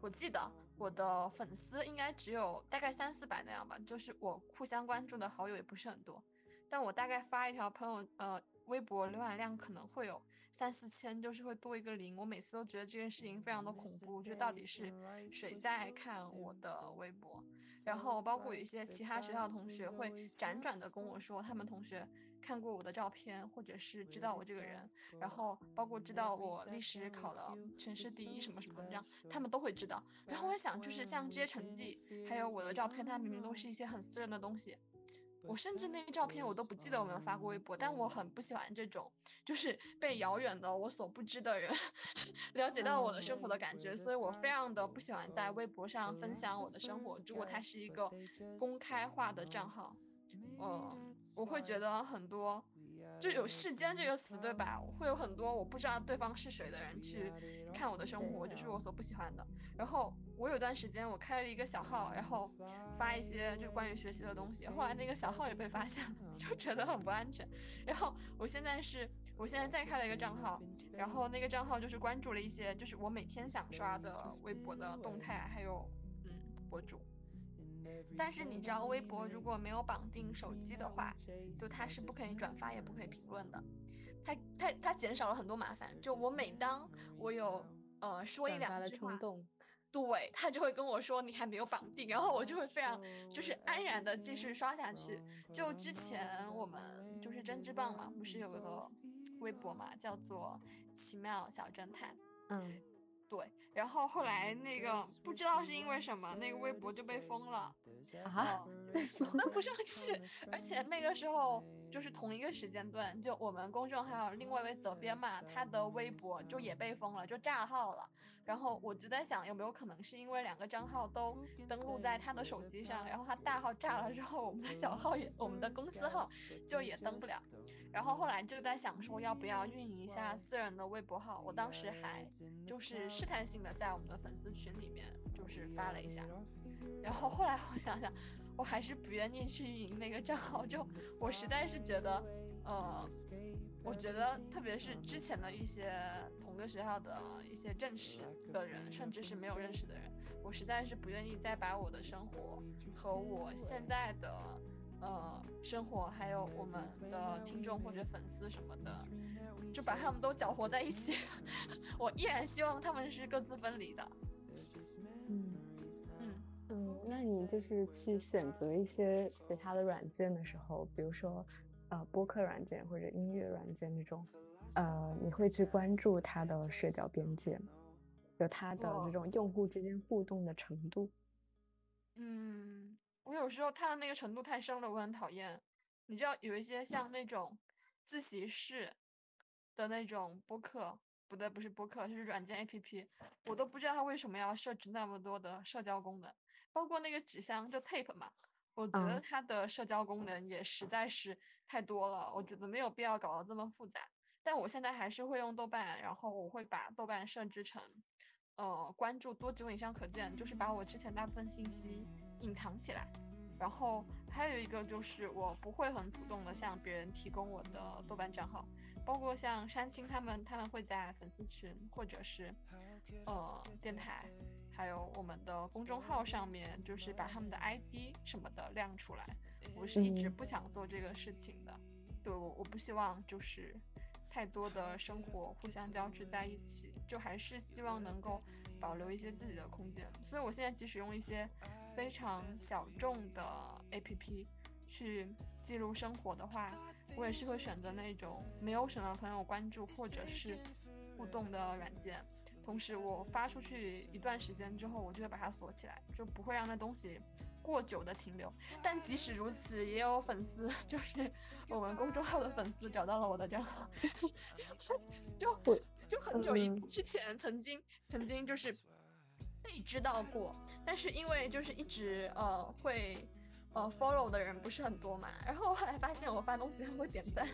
我记得我的粉丝应该只有大概三四百那样吧，就是我互相关注的好友也不是很多，但我大概发一条朋友，呃。微博浏览量可能会有三四千，就是会多一个零。我每次都觉得这件事情非常的恐怖，就到底是谁在看我的微博？然后包括有一些其他学校的同学会辗转的跟我说，他们同学看过我的照片，或者是知道我这个人，然后包括知道我历史考了全市第一什么什么这样，他们都会知道。然后我想，就是像这些成绩，还有我的照片，它明明都是一些很私人的东西。我甚至那个照片我都不记得我没有发过微博，但我很不喜欢这种就是被遥远的我所不知的人 [laughs] 了解到我的生活的感觉，所以我非常的不喜欢在微博上分享我的生活。如果它是一个公开化的账号，嗯，我会觉得很多。就有世间这个词，对吧？会有很多我不知道对方是谁的人去看我的生活，就是我所不喜欢的。然后我有段时间我开了一个小号，然后发一些就关于学习的东西。后来那个小号也被发现了，[laughs] 就觉得很不安全。然后我现在是，我现在再开了一个账号，然后那个账号就是关注了一些就是我每天想刷的微博的动态，还有嗯博主。但是你知道，微博如果没有绑定手机的话，就它是不可以转发，也不可以评论的。它它它减少了很多麻烦。就我每当我有呃说一两句话，对他就会跟我说你还没有绑定，然后我就会非常就是安然的继续刷下去。就之前我们就是针织棒嘛，不是有个微博嘛，叫做奇妙小侦探，嗯。对，然后后来那个不知道是因为什么，那个微博就被封了，啊，[laughs] 登不上去，而且那个时候。就是同一个时间段，就我们公众号另外一位责编嘛，他的微博就也被封了，就炸号了。然后我就在想，有没有可能是因为两个账号都登录在他的手机上，然后他大号炸了之后，我们的小号也，我们的公司号就也登不了。然后后来就在想说，要不要运营一下私人的微博号？我当时还就是试探性的在我们的粉丝群里面就是发了一下。然后后来我想想。我还是不愿意去运营那个账号，就我实在是觉得，呃，我觉得特别是之前的一些同个学校的一些认识的人，甚至是没有认识的人，我实在是不愿意再把我的生活和我现在的呃生活，还有我们的听众或者粉丝什么的，就把他们都搅和在一起。[laughs] 我依然希望他们是各自分离的。那你就是去选择一些其他的软件的时候，比如说，呃，播客软件或者音乐软件那种，呃，你会去关注它的社交边界吗？就它的那种用户之间互动的程度？嗯，我有时候它的那个程度太深了，我很讨厌。你知道有一些像那种自习室的那种播客，不对，不是播客，就是软件 APP，我都不知道它为什么要设置那么多的社交功能。包括那个纸箱就 tape 嘛，我觉得它的社交功能也实在是太多了，我觉得没有必要搞得这么复杂。但我现在还是会用豆瓣，然后我会把豆瓣设置成，呃，关注多久以上可见，就是把我之前大部分信息隐藏起来。然后还有一个就是我不会很主动的向别人提供我的豆瓣账号，包括像山青他们，他们会在粉丝群或者是，呃，电台，还有我们的公众号上面，就是把他们的 ID 什么的亮出来。我是一直不想做这个事情的，对我我不希望就是太多的生活互相交织在一起，就还是希望能够保留一些自己的空间。所以我现在即使用一些。非常小众的 APP 去记录生活的话，我也是会选择那种没有什么朋友关注或者是互动的软件。同时，我发出去一段时间之后，我就会把它锁起来，就不会让那东西过久的停留。但即使如此，也有粉丝，就是我们公众号的粉丝找到了我的账号，就就很久以之前曾经曾经就是被知道过。但是因为就是一直呃会呃 follow 的人不是很多嘛，然后后来发现我发东西他会点赞。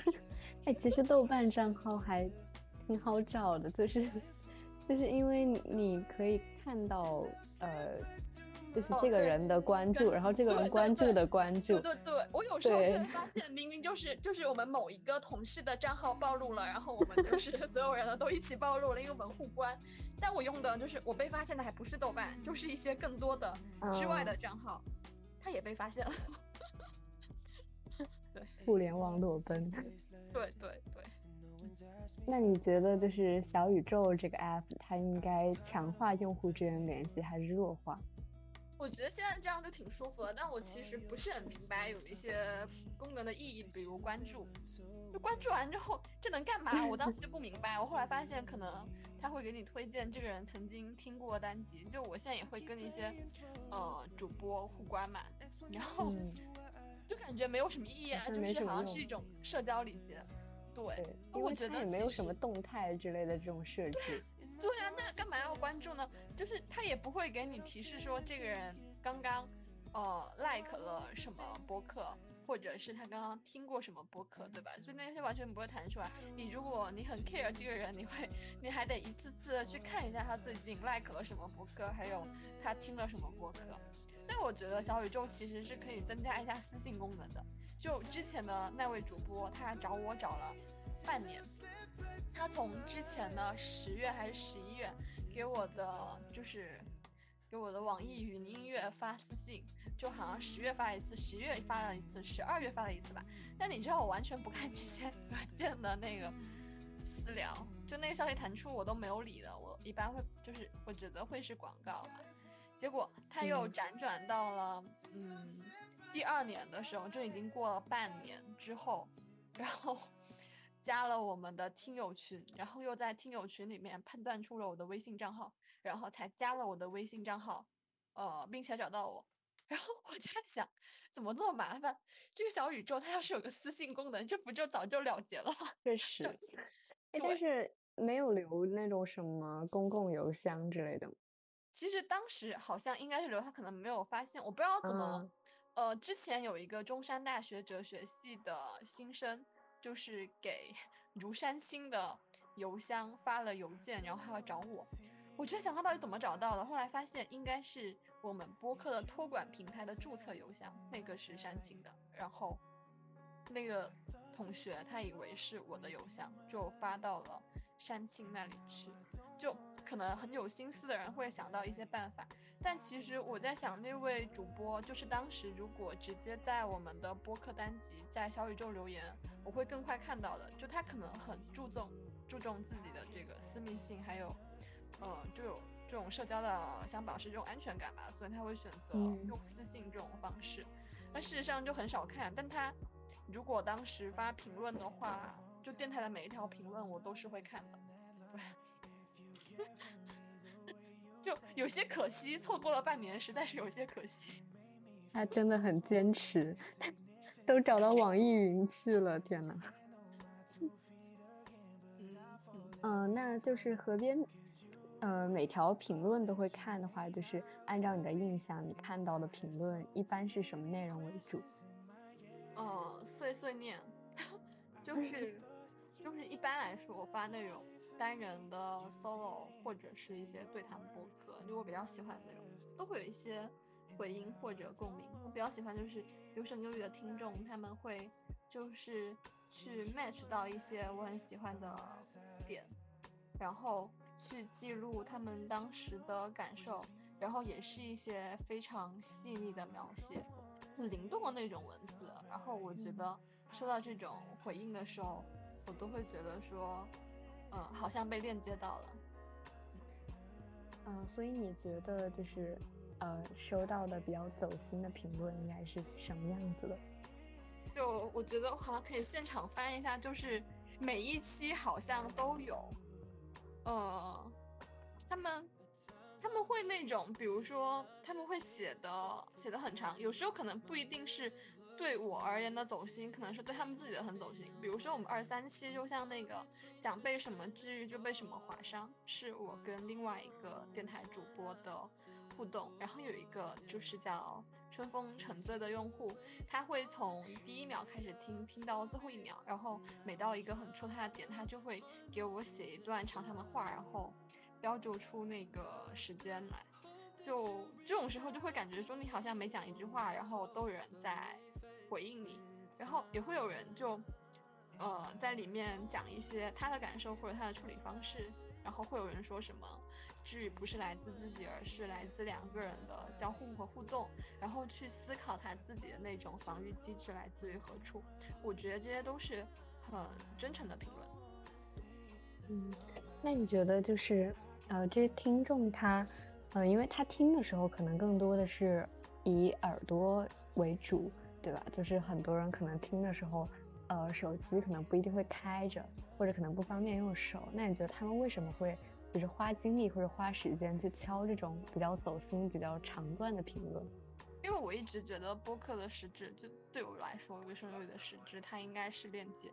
[laughs] 哎，其实豆瓣账号还挺好找的，就是就是因为你可以看到呃，就是这个人的关注，然后这个人关注的关注。对对对，我有时候就会发现明明就是就是我们某一个同事的账号暴露了，然后我们就 [laughs] 是所有人呢都一起暴露了，因为我们互关。但我用的就是我被发现的还不是豆瓣，就是一些更多的之外的账号，他也被发现了。[laughs] 对，互联网裸奔。对对对。那你觉得就是小宇宙这个 app，它应该强化用户之间联系，还是弱化？我觉得现在这样就挺舒服的，但我其实不是很明白有一些功能的意义，比如关注。就关注完之后，这能干嘛？我当时就不明白。我后来发现，可能他会给你推荐这个人曾经听过单集。就我现在也会跟一些呃主播互关嘛，然后就感觉没有什么意义啊，就是好像是一种社交礼节。对，我觉得也没有什么动态之类的这种设置。对啊，那干嘛要关注呢？就是他也不会给你提示说这个人刚刚呃 like 了什么播客。或者是他刚刚听过什么播客，对吧？所以那些完全不会弹出来。你如果你很 care 这个人，你会，你还得一次次的去看一下他最近 like 了什么播客，还有他听了什么播客。但我觉得小宇宙其实是可以增加一下私信功能的。就之前的那位主播，他找我找了半年，他从之前的十月还是十一月给我的就是。给我的网易云音乐发私信，就好像十月发一次，十月发了一次，十二月发了一次吧。但你知道我完全不看这些软件的那个私聊，就那个消息弹出我都没有理的。我一般会就是我觉得会是广告嘛。结果他又辗转到了嗯第二年的时候，就已经过了半年之后，然后 [laughs] 加了我们的听友群，然后又在听友群里面判断出了我的微信账号。然后才加了我的微信账号，呃，并且找到我。然后我就在想，怎么这么麻烦？这个小宇宙它要是有个私信功能，这不就早就了结了吗？[laughs] 确实，[laughs] 但是没有留那种什么公共邮箱之类的。其实当时好像应该是留，他可能没有发现。我不知道怎么，呃，之前有一个中山大学哲学系的新生，就是给 [laughs] 如山青的邮箱发了邮件，然后他要找我。我就想他到底怎么找到的，后来发现应该是我们播客的托管平台的注册邮箱，那个是山青的。然后那个同学他以为是我的邮箱，就发到了山青那里去。就可能很有心思的人会想到一些办法，但其实我在想，那位主播就是当时如果直接在我们的播客单集在小宇宙留言，我会更快看到的。就他可能很注重注重自己的这个私密性，还有。呃，就有这种社交的想保持这种安全感吧，所以他会选择用私信这种方式。那事实上就很少看，但他如果当时发评论的话，就电台的每一条评论我都是会看的。对，[laughs] [laughs] 就有些可惜，错过了半年，实在是有些可惜。他真的很坚持，都找到网易云去了，天呐。嗯，那就是河边。呃，每条评论都会看的话，就是按照你的印象，你看到的评论一般是什么内容为主？呃，碎碎念，[laughs] 就是就是一般来说，我发那种单人的 solo 或者是一些对谈播客，就我比较喜欢的那种，都会有一些回音或者共鸣。我比较喜欢就是优声优语的听众，他们会就是去 match 到一些我很喜欢的点，然后去记录他们当时的感受，然后也是一些非常细腻的描写，很灵动的那种文字。然后我觉得收到这种回应的时候，我都会觉得说，嗯，好像被链接到了。嗯，所以你觉得就是，呃，收到的比较走心的评论应该是什么样子的？就我觉得好像可以现场翻一下，就是每一期好像都有，呃，他们他们会那种，比如说他们会写的写的很长，有时候可能不一定是。对我而言的走心，可能是对他们自己的很走心。比如说我们二三期，就像那个想被什么治愈就被什么划伤，是我跟另外一个电台主播的互动。然后有一个就是叫春风沉醉的用户，他会从第一秒开始听，听到最后一秒，然后每到一个很戳他的点，他就会给我写一段长长的话，然后标注出那个时间来。就这种时候就会感觉说你好像每讲一句话，然后都有人在。回应你，然后也会有人就，呃，在里面讲一些他的感受或者他的处理方式，然后会有人说什么，治愈不是来自自己，而是来自两个人的交互和互动，然后去思考他自己的那种防御机制来自于何处。我觉得这些都是很真诚的评论。嗯，那你觉得就是，呃，这些听众他，呃，因为他听的时候可能更多的是以耳朵为主。对吧？就是很多人可能听的时候，呃，手机可能不一定会开着，或者可能不方便用手。那你觉得他们为什么会就是花精力或者花时间去敲这种比较走心、比较长段的评论？因为我一直觉得播客的实质，就对我来说，微生物的实质，它应该是链接。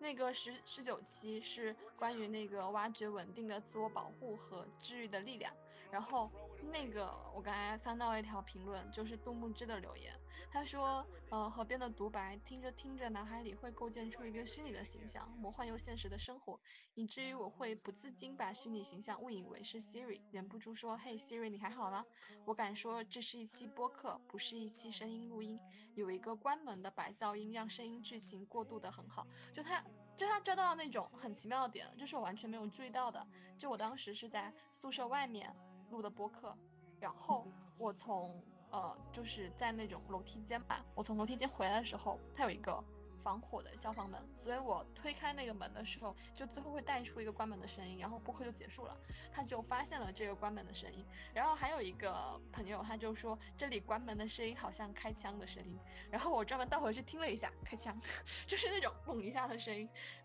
那个十十九期是关于那个挖掘稳定的自我保护和治愈的力量，然后。那个，我刚才翻到一条评论，就是杜牧之的留言。他说：“呃，河边的独白，听着听着，脑海里会构建出一个虚拟的形象，魔幻又现实的生活，以至于我会不自禁把虚拟形象误以为是 Siri，忍不住说：‘嘿，Siri，你还好吗？’我敢说，这是一期播客，不是一期声音录音。有一个关门的白噪音，让声音剧情过渡的很好。就他，就他抓到了那种很奇妙的点，就是我完全没有注意到的。就我当时是在宿舍外面。”录的播客，然后我从呃就是在那种楼梯间吧，我从楼梯间回来的时候，它有一个防火的消防门，所以我推开那个门的时候，就最后会带出一个关门的声音，然后播客就结束了。他就发现了这个关门的声音，然后还有一个朋友他就说这里关门的声音好像开枪的声音，然后我专门倒回去听了一下，开枪 [laughs] 就是那种嘣一下的声音，[laughs]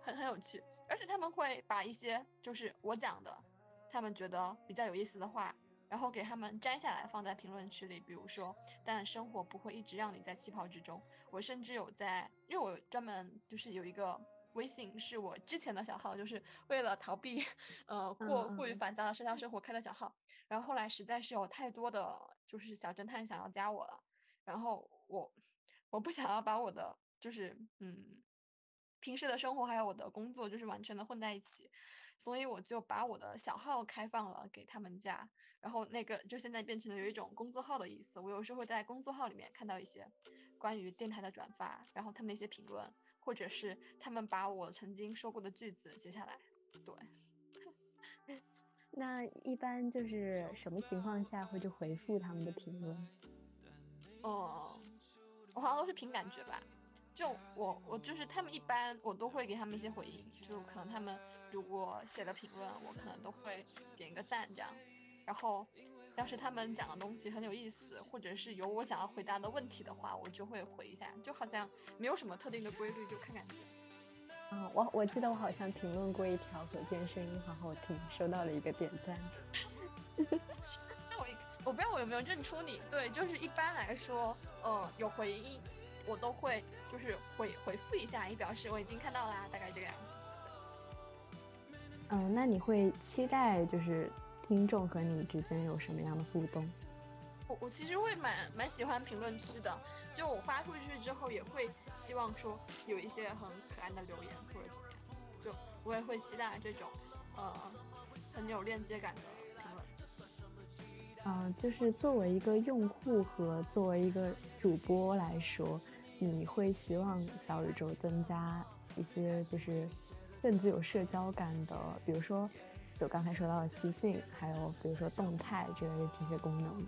很很有趣，而且他们会把一些就是我讲的。他们觉得比较有意思的话，然后给他们摘下来放在评论区里。比如说，但生活不会一直让你在气泡之中。我甚至有在，因为我专门就是有一个微信，是我之前的小号，就是为了逃避呃过过于繁杂的社交生活开的小号。然后后来实在是有太多的就是小侦探想要加我了，然后我我不想要把我的就是嗯平时的生活还有我的工作就是完全的混在一起。所以我就把我的小号开放了给他们加，然后那个就现在变成了有一种工作号的意思。我有时候会在工作号里面看到一些关于电台的转发，然后他们一些评论，或者是他们把我曾经说过的句子写下来。对，[laughs] 那一般就是什么情况下会去回复他们的评论？哦，我好像都是凭感觉吧。就我我就是他们一般我都会给他们一些回应，就可能他们如果写的评论，我可能都会点一个赞这样。然后要是他们讲的东西很有意思，或者是有我想要回答的问题的话，我就会回一下。就好像没有什么特定的规律，就看感觉。啊，我我记得我好像评论过一条可见声音好好听，收到了一个点赞。[laughs] 那我我不知道我有没有认出你？对，就是一般来说，嗯，有回应。我都会就是回回复一下，以表示我已经看到啦，大概这个样子。嗯，那你会期待就是听众和你之间有什么样的互动？我我其实会蛮蛮喜欢评论区的，就我发出去之后也会希望说有一些很可爱的留言或者怎么样。就我也会期待这种呃很有链接感的嗯，就是作为一个用户和作为一个主播来说，你会希望小宇宙增加一些就是更具有社交感的，比如说就刚才说到的私信，还有比如说动态之类的这些功能。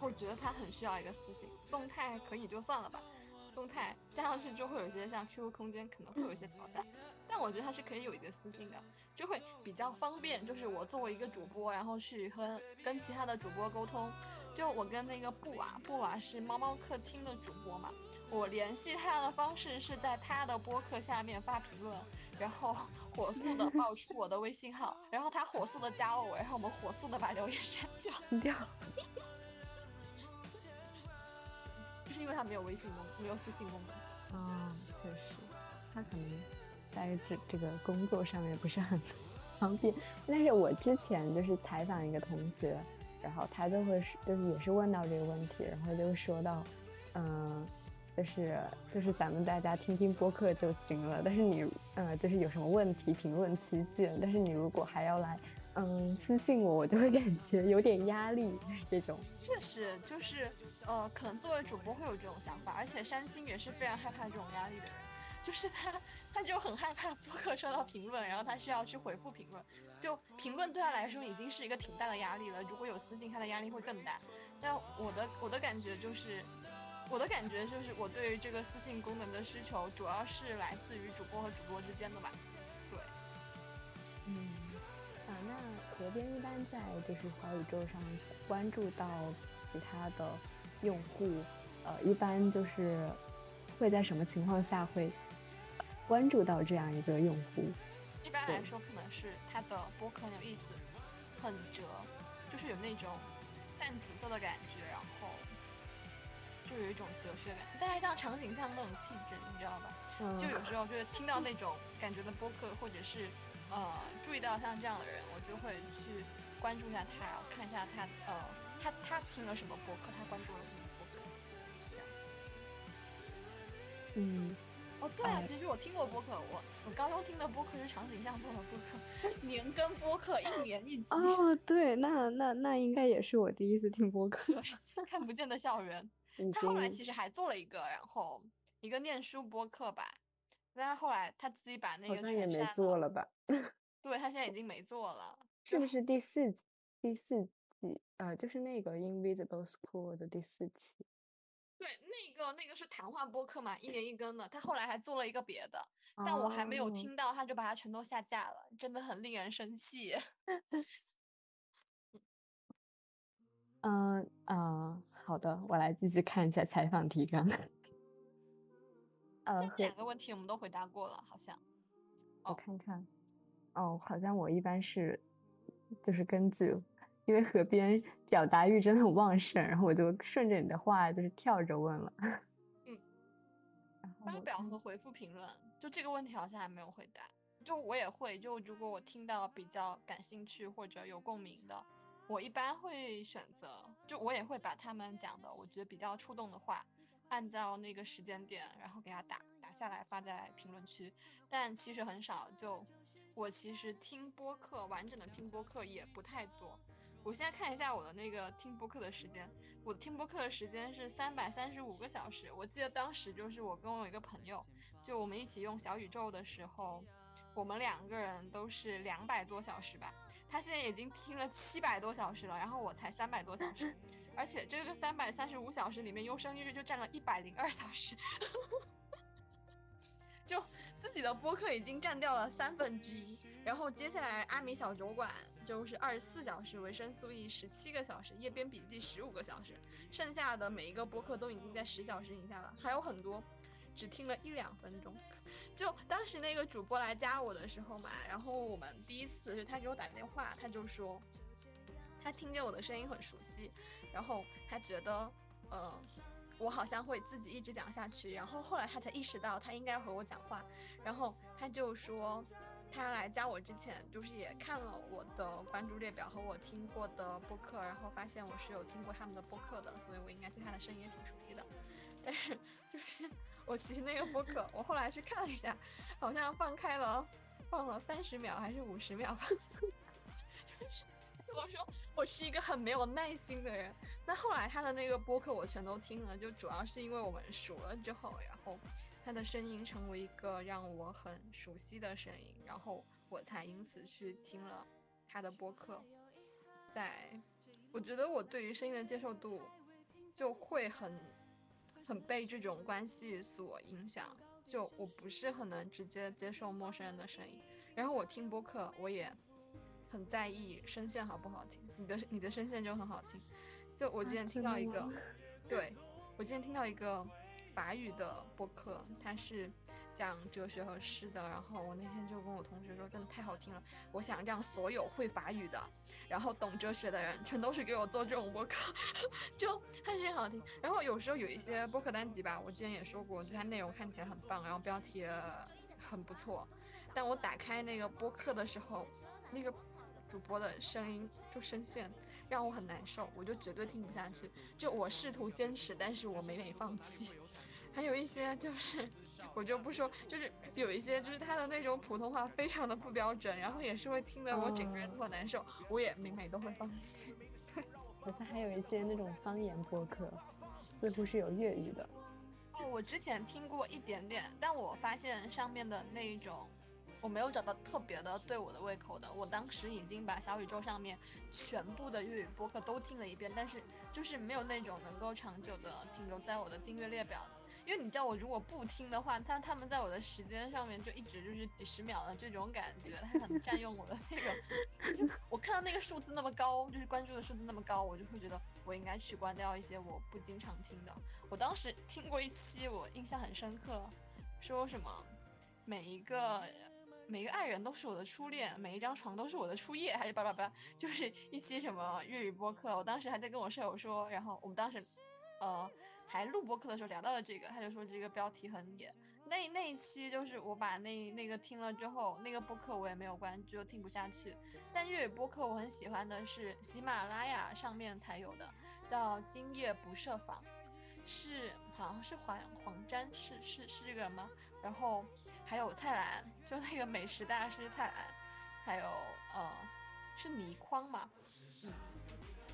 我觉得它很需要一个私信，动态可以就算了吧。动态加上去就会有一些像 QQ 空间可能会有一些挑战，但我觉得它是可以有一个私信的，就会比较方便。就是我作为一个主播，然后去和跟其他的主播沟通。就我跟那个布瓦，布瓦是猫猫客厅的主播嘛，我联系他的方式是在他的播客下面发评论，然后火速的报 [laughs] 出我的微信号，然后他火速的加我，然后我们火速的把留言删掉。掉。[laughs] 就是因为他没有微信功，没有私信功能。啊，确实，他可能在这这个工作上面不是很方便。但是我之前就是采访一个同学，然后他就会是就是也是问到这个问题，然后就说到，嗯，就是就是咱们大家听听播客就行了。但是你呃就是有什么问题评论区见。但是你如果还要来。嗯，私信我，我就会感觉有点压力。这种确实就是，呃，可能作为主播会有这种想法，而且山青也是非常害怕这种压力的人，就是他，他就很害怕播客收到评论，然后他需要去回复评论，就评论对他来说已经是一个挺大的压力了。如果有私信，他的压力会更大。但我的我的感觉就是，我的感觉就是，我对于这个私信功能的需求，主要是来自于主播和主播之间的吧。对，嗯。啊那河边一般在就是小宇宙上关注到其他的用户，呃，一般就是会在什么情况下会关注到这样一个用户？一般来说，可能是他的播客很有意思，很折，就是有那种淡紫色的感觉，然后就有一种哲学感，大概像场景像那种气质，你知道吧？就有时候就是听到那种感觉的播客，或者是。呃，注意到像这样的人，我就会去关注一下他，然后看一下他，呃，他他听了什么播客，他关注了什么播客，这样。嗯，哦，对啊，其实我听过播客，我我高中听的播客是场景像做的播客，[laughs] 年更播客，一年一集。哦，对，那那那应该也是我第一次听播客，[laughs] 看不见的校园。他后来其实还做了一个，然后一个念书播客吧。但他后来他自己把那个也没做了吧？[laughs] 对他现在已经没做了。是不是第四第四季？呃，就是那个 Invisible School 的第四期。对，那个那个是谈话播客嘛，一年一更的。他后来还做了一个别的，但我还没有听到，他就把它全都下架了，真的很令人生气。[laughs] 嗯啊，好的，我来继续看一下采访提纲。[laughs] 呃这两个问题我们都回答过了，好像。我看看，哦，好像我一般是，就是根据，因为河边表达欲真的很旺盛，然后我就顺着你的话，就是跳着问了。嗯。[laughs] 发表和回复评论，就这个问题好像还没有回答。就我也会，就如果我听到比较感兴趣或者有共鸣的，我一般会选择，就我也会把他们讲的我觉得比较触动的话。按照那个时间点，然后给他打打下来发在评论区，但其实很少。就我其实听播客完整的听播客也不太多。我现在看一下我的那个听播客的时间，我听播客的时间是三百三十五个小时。我记得当时就是我跟我一个朋友，就我们一起用小宇宙的时候，我们两个人都是两百多小时吧。他现在已经听了七百多小时了，然后我才三百多小时。而且这个三百三十五小时里面，优生日就占了一百零二小时，[laughs] 就自己的播客已经占掉了三分之一。然后接下来阿米小酒馆就是二十四小时，维生素 E 十七个小时，夜边笔记十五个小时，剩下的每一个播客都已经在十小时以下了，还有很多只听了一两分钟。就当时那个主播来加我的时候嘛，然后我们第一次就他给我打电话，他就说他听见我的声音很熟悉。然后他觉得，呃，我好像会自己一直讲下去。然后后来他才意识到他应该和我讲话。然后他就说，他来加我之前，就是也看了我的关注列表和我听过的播客，然后发现我是有听过他们的播客的，所以我应该对他的声音也挺熟悉的。但是就是 [laughs] 我其实那个播客，我后来去看了一下，好像放开了放了三十秒还是五十秒，[laughs] 就是我说我是一个很没有耐心的人。那后来他的那个播客我全都听了，就主要是因为我们熟了之后，然后他的声音成为一个让我很熟悉的声音，然后我才因此去听了他的播客。在，我觉得我对于声音的接受度就会很很被这种关系所影响。就我不是很能直接接受陌生人的声音，然后我听播客，我也很在意声线好不好听。你的你的声线就很好听，就我之前听到一个，对我之前听到一个法语的播客，它是。讲哲学和诗的，然后我那天就跟我同学说，真的太好听了。我想让所有会法语的，然后懂哲学的人，全都是给我做这种播客，[laughs] 就还是很好听。然后有时候有一些播客单集吧，我之前也说过，就它内容看起来很棒，然后标题很不错，但我打开那个播客的时候，那个主播的声音就声线让我很难受，我就绝对听不下去。就我试图坚持，但是我每每放弃。[laughs] 还有一些就是。我就不说，就是有一些，就是他的那种普通话非常的不标准，然后也是会听得我整个人特难受，我也每每都会放弃。我看还有一些那种方言播客，似乎是有粤语的。哦，我之前听过一点点，但我发现上面的那一种。我没有找到特别的对我的胃口的。我当时已经把小宇宙上面全部的粤语播客都听了一遍，但是就是没有那种能够长久的停留在我的订阅列表的。因为你知道，我如果不听的话，他他们在我的时间上面就一直就是几十秒的这种感觉，他很占用我的那个。我看到那个数字那么高，就是关注的数字那么高，我就会觉得我应该去关掉一些我不经常听的。我当时听过一期，我印象很深刻，说什么每一个。每个爱人都是我的初恋，每一张床都是我的初夜，还是叭叭叭，就是一期什么粤语播客。我当时还在跟我舍友说，然后我们当时，呃，还录播客的时候聊到了这个，他就说这个标题很野。那那一期就是我把那那个听了之后，那个播客我也没有关注，听不下去。但粤语播客我很喜欢的是喜马拉雅上面才有的，叫今夜不设防。是，好像是黄黄沾，是是是这个人吗？然后还有蔡澜，就那个美食大师蔡澜，还有呃，是倪匡嘛，嗯，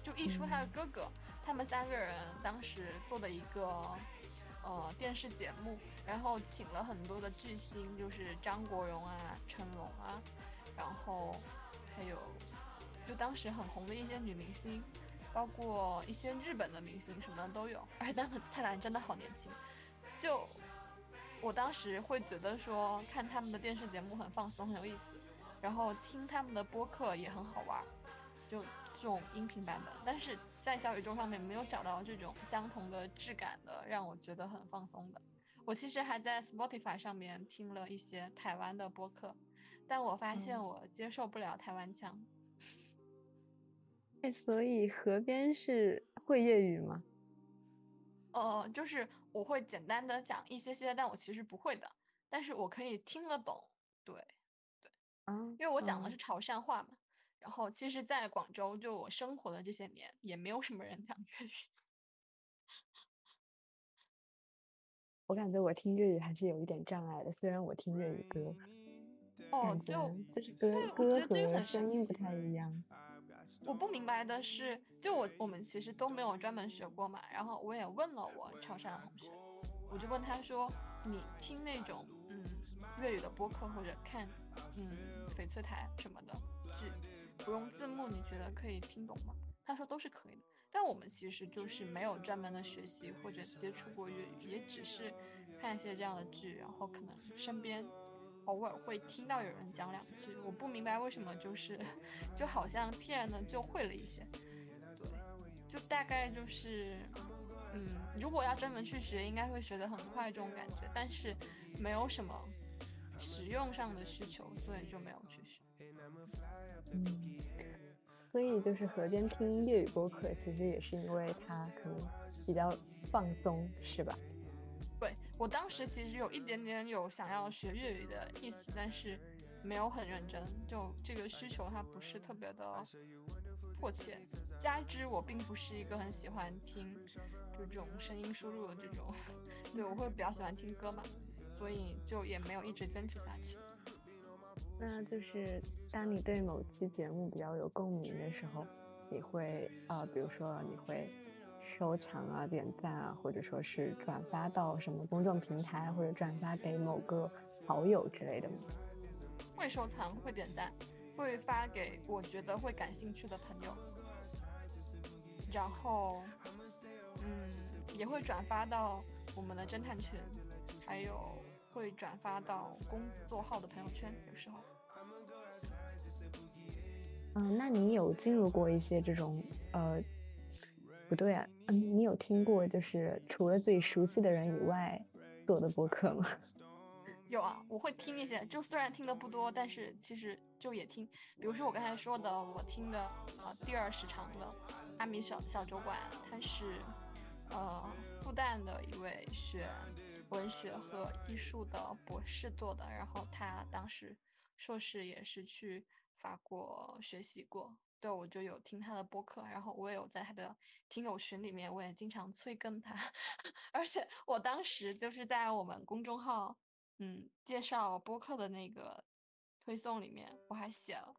就一书他的哥哥，他们三个人当时做的一个呃电视节目，然后请了很多的巨星，就是张国荣啊、成龙啊，然后还有就当时很红的一些女明星。包括一些日本的明星什么的都有，而且他们蔡澜真的好年轻，就我当时会觉得说看他们的电视节目很放松很有意思，然后听他们的播客也很好玩，就这种音频版本，但是在小宇宙上面没有找到这种相同的质感的让我觉得很放松的。我其实还在 Spotify 上面听了一些台湾的播客，但我发现我接受不了台湾腔。哎，所以河边是会粤语吗？呃，就是我会简单的讲一些些，但我其实不会的，但是我可以听得懂。对，对，嗯，因为我讲的是潮汕话嘛。然后，其实，在广州就我生活的这些年，也没有什么人讲粤语。[laughs] 我感觉我听粤语还是有一点障碍的，虽然我听粤语歌，哦，就就是歌歌和声音不太一样。我不明白的是，就我我们其实都没有专门学过嘛。然后我也问了我潮汕的同学，我就问他说：“你听那种嗯粤语的播客或者看嗯翡翠台什么的剧，不用字幕，你觉得可以听懂吗？”他说都是可以的。但我们其实就是没有专门的学习或者接触过粤语，也只是看一些这样的剧，然后可能身边。偶尔会听到有人讲两句，我不明白为什么，就是 [laughs] 就好像天然的就会了一些，对，就大概就是，嗯，如果要专门去学，应该会学得很快这种感觉，但是没有什么实用上的需求，所以就没有去学。嗯，所以就是河边听粤语播客，其实也是因为它可能比较放松，是吧？我当时其实有一点点有想要学粤语的意思，但是没有很认真。就这个需求它不是特别的迫切，加之我并不是一个很喜欢听就这种声音输入的这种，[laughs] 对我会比较喜欢听歌嘛，所以就也没有一直坚持下去。那就是当你对某期节目比较有共鸣的时候，你会呃，比如说你会收藏啊、点赞啊，或者说是转发到什么公众平台，或者转发给某个好友之类的吗？会收藏，会点赞，会发给我觉得会感兴趣的朋友，然后嗯，也会转发到我们的侦探群，还有会转发到工作号的朋友圈，有时候。嗯，那你有进入过一些这种呃，不对啊，你有听过就是除了自己熟悉的人以外做的播客吗？[laughs] 有啊，我会听一些，就虽然听的不多，但是其实就也听。比如说我刚才说的，我听的呃第二时长的阿米小小酒馆，他是呃复旦的一位学文学和艺术的博士做的，然后他当时硕士也是去。法国学习过，对我就有听他的播客，然后我也有在他的听友群里面，我也经常催更他，[laughs] 而且我当时就是在我们公众号，嗯，介绍播客的那个推送里面我还写了，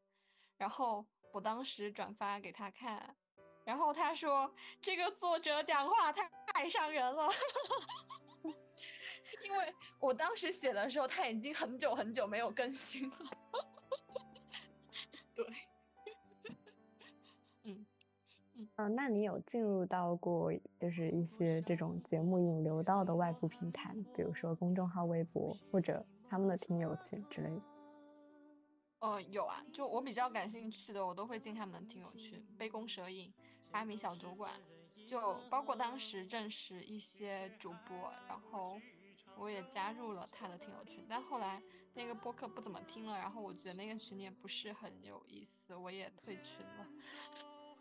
然后我当时转发给他看，然后他说这个作者讲话太太伤人了，[laughs] 因为我当时写的时候他已经很久很久没有更新了。[laughs] 对，嗯，那你有进入到过就是一些这种节目引流到的外部平台，比如说公众号、微博或者他们的听友群之类的？呃，有啊，就我比较感兴趣的，我都会进他们的听友群，杯弓蛇影、阿米小酒馆，就包括当时认识一些主播，然后我也加入了他的听友群，但后来。那个播客不怎么听了，然后我觉得那个群也不是很有意思，我也退群了。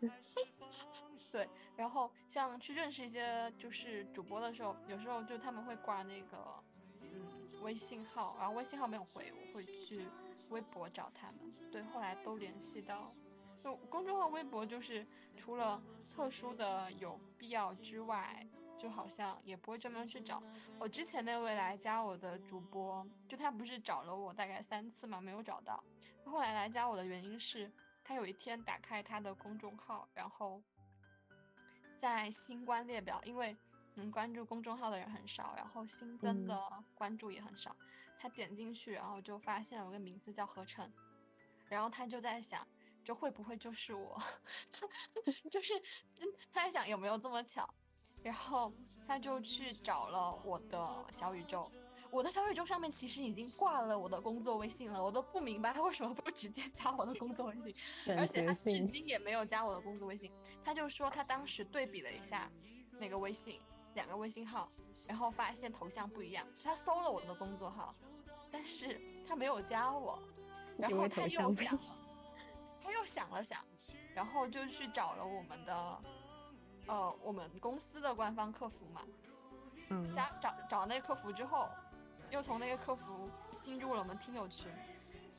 [laughs] 对，然后像去认识一些就是主播的时候，有时候就他们会挂那个嗯微信号，然后微信号没有回，我会去微博找他们。对，后来都联系到，就公众号、微博就是除了特殊的有必要之外。就好像也不会专门去找我之前那位来加我的主播，就他不是找了我大概三次嘛，没有找到。后来来加我的原因是他有一天打开他的公众号，然后在新关列表，因为能关注公众号的人很少，然后新增的关注也很少。他点进去，然后就发现有个名字叫何晨，然后他就在想，这会不会就是我？[laughs] 就是他在想有没有这么巧。然后他就去找了我的小宇宙，我的小宇宙上面其实已经挂了我的工作微信了，我都不明白他为什么不直接加我的工作微信，[laughs] 而且他至今也没有加我的工作微信。他就说他当时对比了一下那个微信，两个微信号，然后发现头像不一样。他搜了我的工作号，但是他没有加我，[laughs] 然后他又想了，他又想了想，然后就去找了我们的。呃，我们公司的官方客服嘛，嗯，加找找那个客服之后，又从那个客服进入了我们听友群，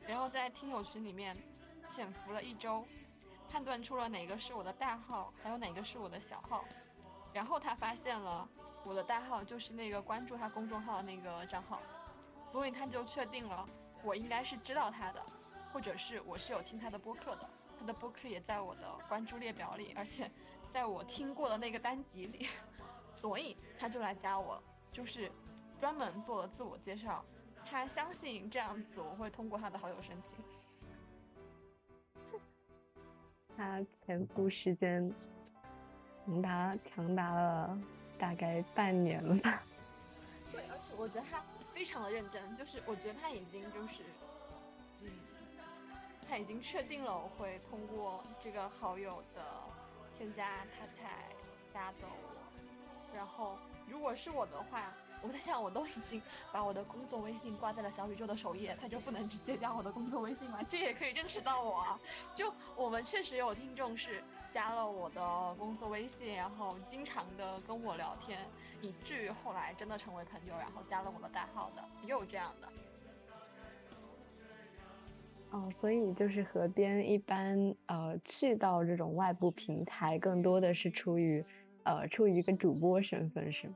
然后在听友群里面潜伏了一周，判断出了哪个是我的大号，还有哪个是我的小号，然后他发现了我的大号就是那个关注他公众号的那个账号，所以他就确定了我应该是知道他的，或者是我是有听他的播客的，他的播客也在我的关注列表里，而且。在我听过的那个单集里，所以他就来加我，就是专门做了自我介绍。他相信这样子我会通过他的好友申请。他前部时间长达长达了大概半年了吧？对，而且我觉得他非常的认真，就是我觉得他已经就是，嗯，他已经确定了我会通过这个好友的。添加他才加的我，然后如果是我的话，我在想我都已经把我的工作微信挂在了小宇宙的首页，他就不能直接加我的工作微信吗？这也可以认识到我啊！就我们确实有听众是加了我的工作微信，然后经常的跟我聊天，以至于后来真的成为朋友，然后加了我的代号的，也有这样的。哦，所以就是河边一般，呃，去到这种外部平台，更多的是出于，呃，出于一个主播身份，是吗？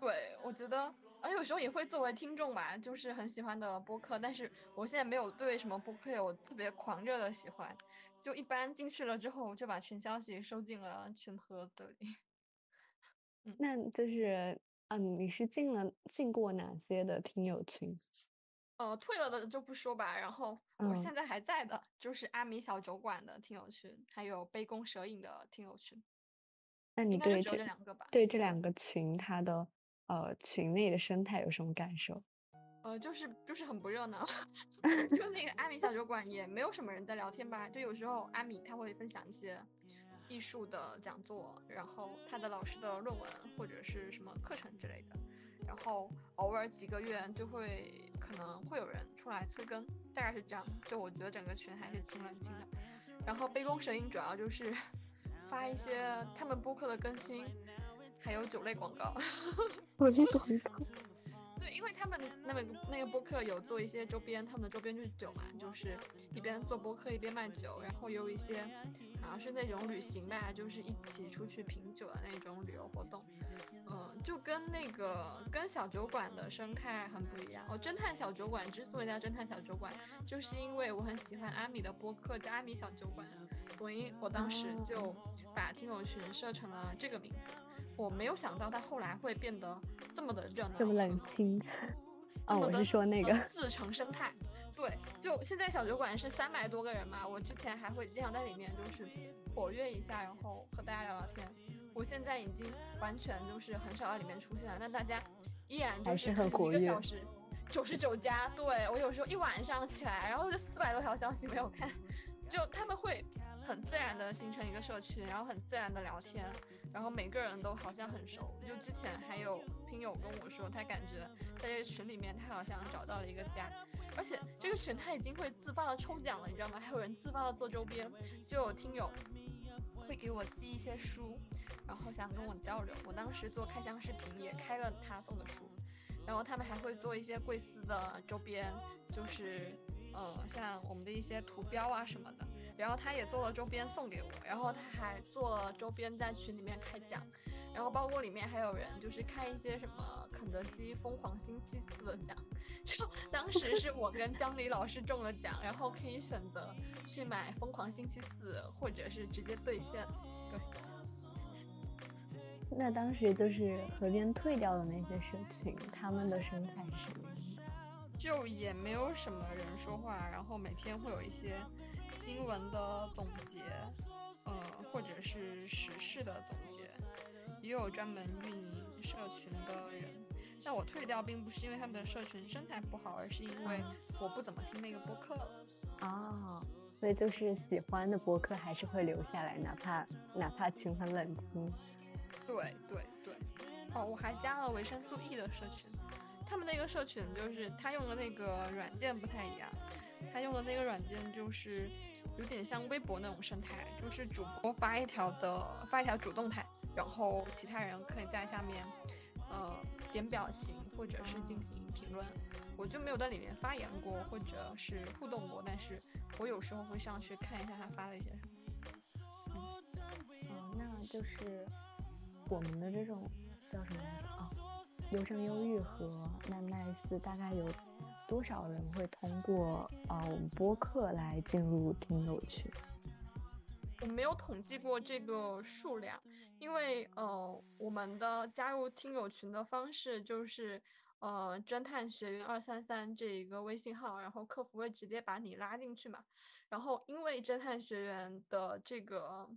对，我我觉得，啊，有时候也会作为听众吧，就是很喜欢的播客，但是我现在没有对什么播客有特别狂热的喜欢，就一般进去了之后就把群消息收进了群盒子里。[laughs] 嗯，那就是，嗯，你是进了进过哪些的听友群？呃，退了的就不说吧。然后我现在还在的，就是阿米小酒馆的听友群，还有杯弓蛇影的听友群。那你对这两个吧？对这两个群，它的呃群内的生态有什么感受？呃，就是就是很不热闹，[laughs] [laughs] 就那个阿米小酒馆也没有什么人在聊天吧。就有时候阿米他会分享一些艺术的讲座，然后他的老师的论文或者是什么课程之类的。然后偶尔几个月就会可能会有人出来催更，大概是这样。就我觉得整个群还是挺冷清的。然后杯弓蛇影主要就是 [laughs] 发一些他们播客的更新，还有酒类广告。我这广告。对，因为他们那个那个播客有做一些周边，他们的周边就是酒嘛，就是一边做播客一边卖酒，然后有一些好像是那种旅行吧，就是一起出去品酒的那种旅游活动。嗯，就跟那个跟小酒馆的生态很不一样。哦，侦探小酒馆之所以叫侦探小酒馆，就是因为我很喜欢阿米的播客叫阿米小酒馆，所以我当时就把听友群设成了这个名字。我没有想到他后来会变得这么的热闹，这么冷清。[laughs] 哦，我是说那个自成生态。对，就现在小酒馆是三百多个人嘛，我之前还会经常在里面就是活跃一下，然后和大家聊聊天。我现在已经完全就是很少在里面出现了，但大家依然就是很活跃。九十九加，对我有时候一晚上起来，然后就四百多条消息没有看，[laughs] 就他们会很自然的形成一个社群，然后很自然的聊天，然后每个人都好像很熟。就之前还有听友跟我说，他感觉在这个群里面，他好像找到了一个家，而且这个群他已经会自发的抽奖了，你知道吗？还有人自发的做周边，就有听友会给我寄一些书。然后想跟我交流，我当时做开箱视频也开了他送的书，然后他们还会做一些贵司的周边，就是呃像我们的一些图标啊什么的，然后他也做了周边送给我，然后他还做了周边在群里面开奖，然后包括里面还有人就是开一些什么肯德基疯狂星期四的奖，就当时是我跟江离老师中了奖，然后可以选择去买疯狂星期四，或者是直接兑现，对。那当时就是河边退掉的那些社群，他们的生态是什么？就也没有什么人说话，然后每天会有一些新闻的总结，呃，或者是时事的总结，也有专门运营社群的人。但我退掉并不是因为他们的社群生态不好，而是因为我不怎么听那个播客了。哦，所以就是喜欢的播客还是会留下来，哪怕哪怕群很冷清。对对对，哦，我还加了维生素 E 的社群，他们那个社群就是他用的那个软件不太一样，他用的那个软件就是有点像微博那种生态，就是主播发一条的发一条主动态，然后其他人可以在下面呃点表情或者是进行评论，我就没有在里面发言过或者是互动过，但是我有时候会上去看一下他发了一些什么。嗯，那就是。我们的这种叫什么来着啊？优生优育和奈奈斯大概有多少人会通过啊我们播客来进入听友群？我没有统计过这个数量，因为呃我们的加入听友群的方式就是呃侦探学院二三三这一个微信号，然后客服会直接把你拉进去嘛。然后因为侦探学院的这个。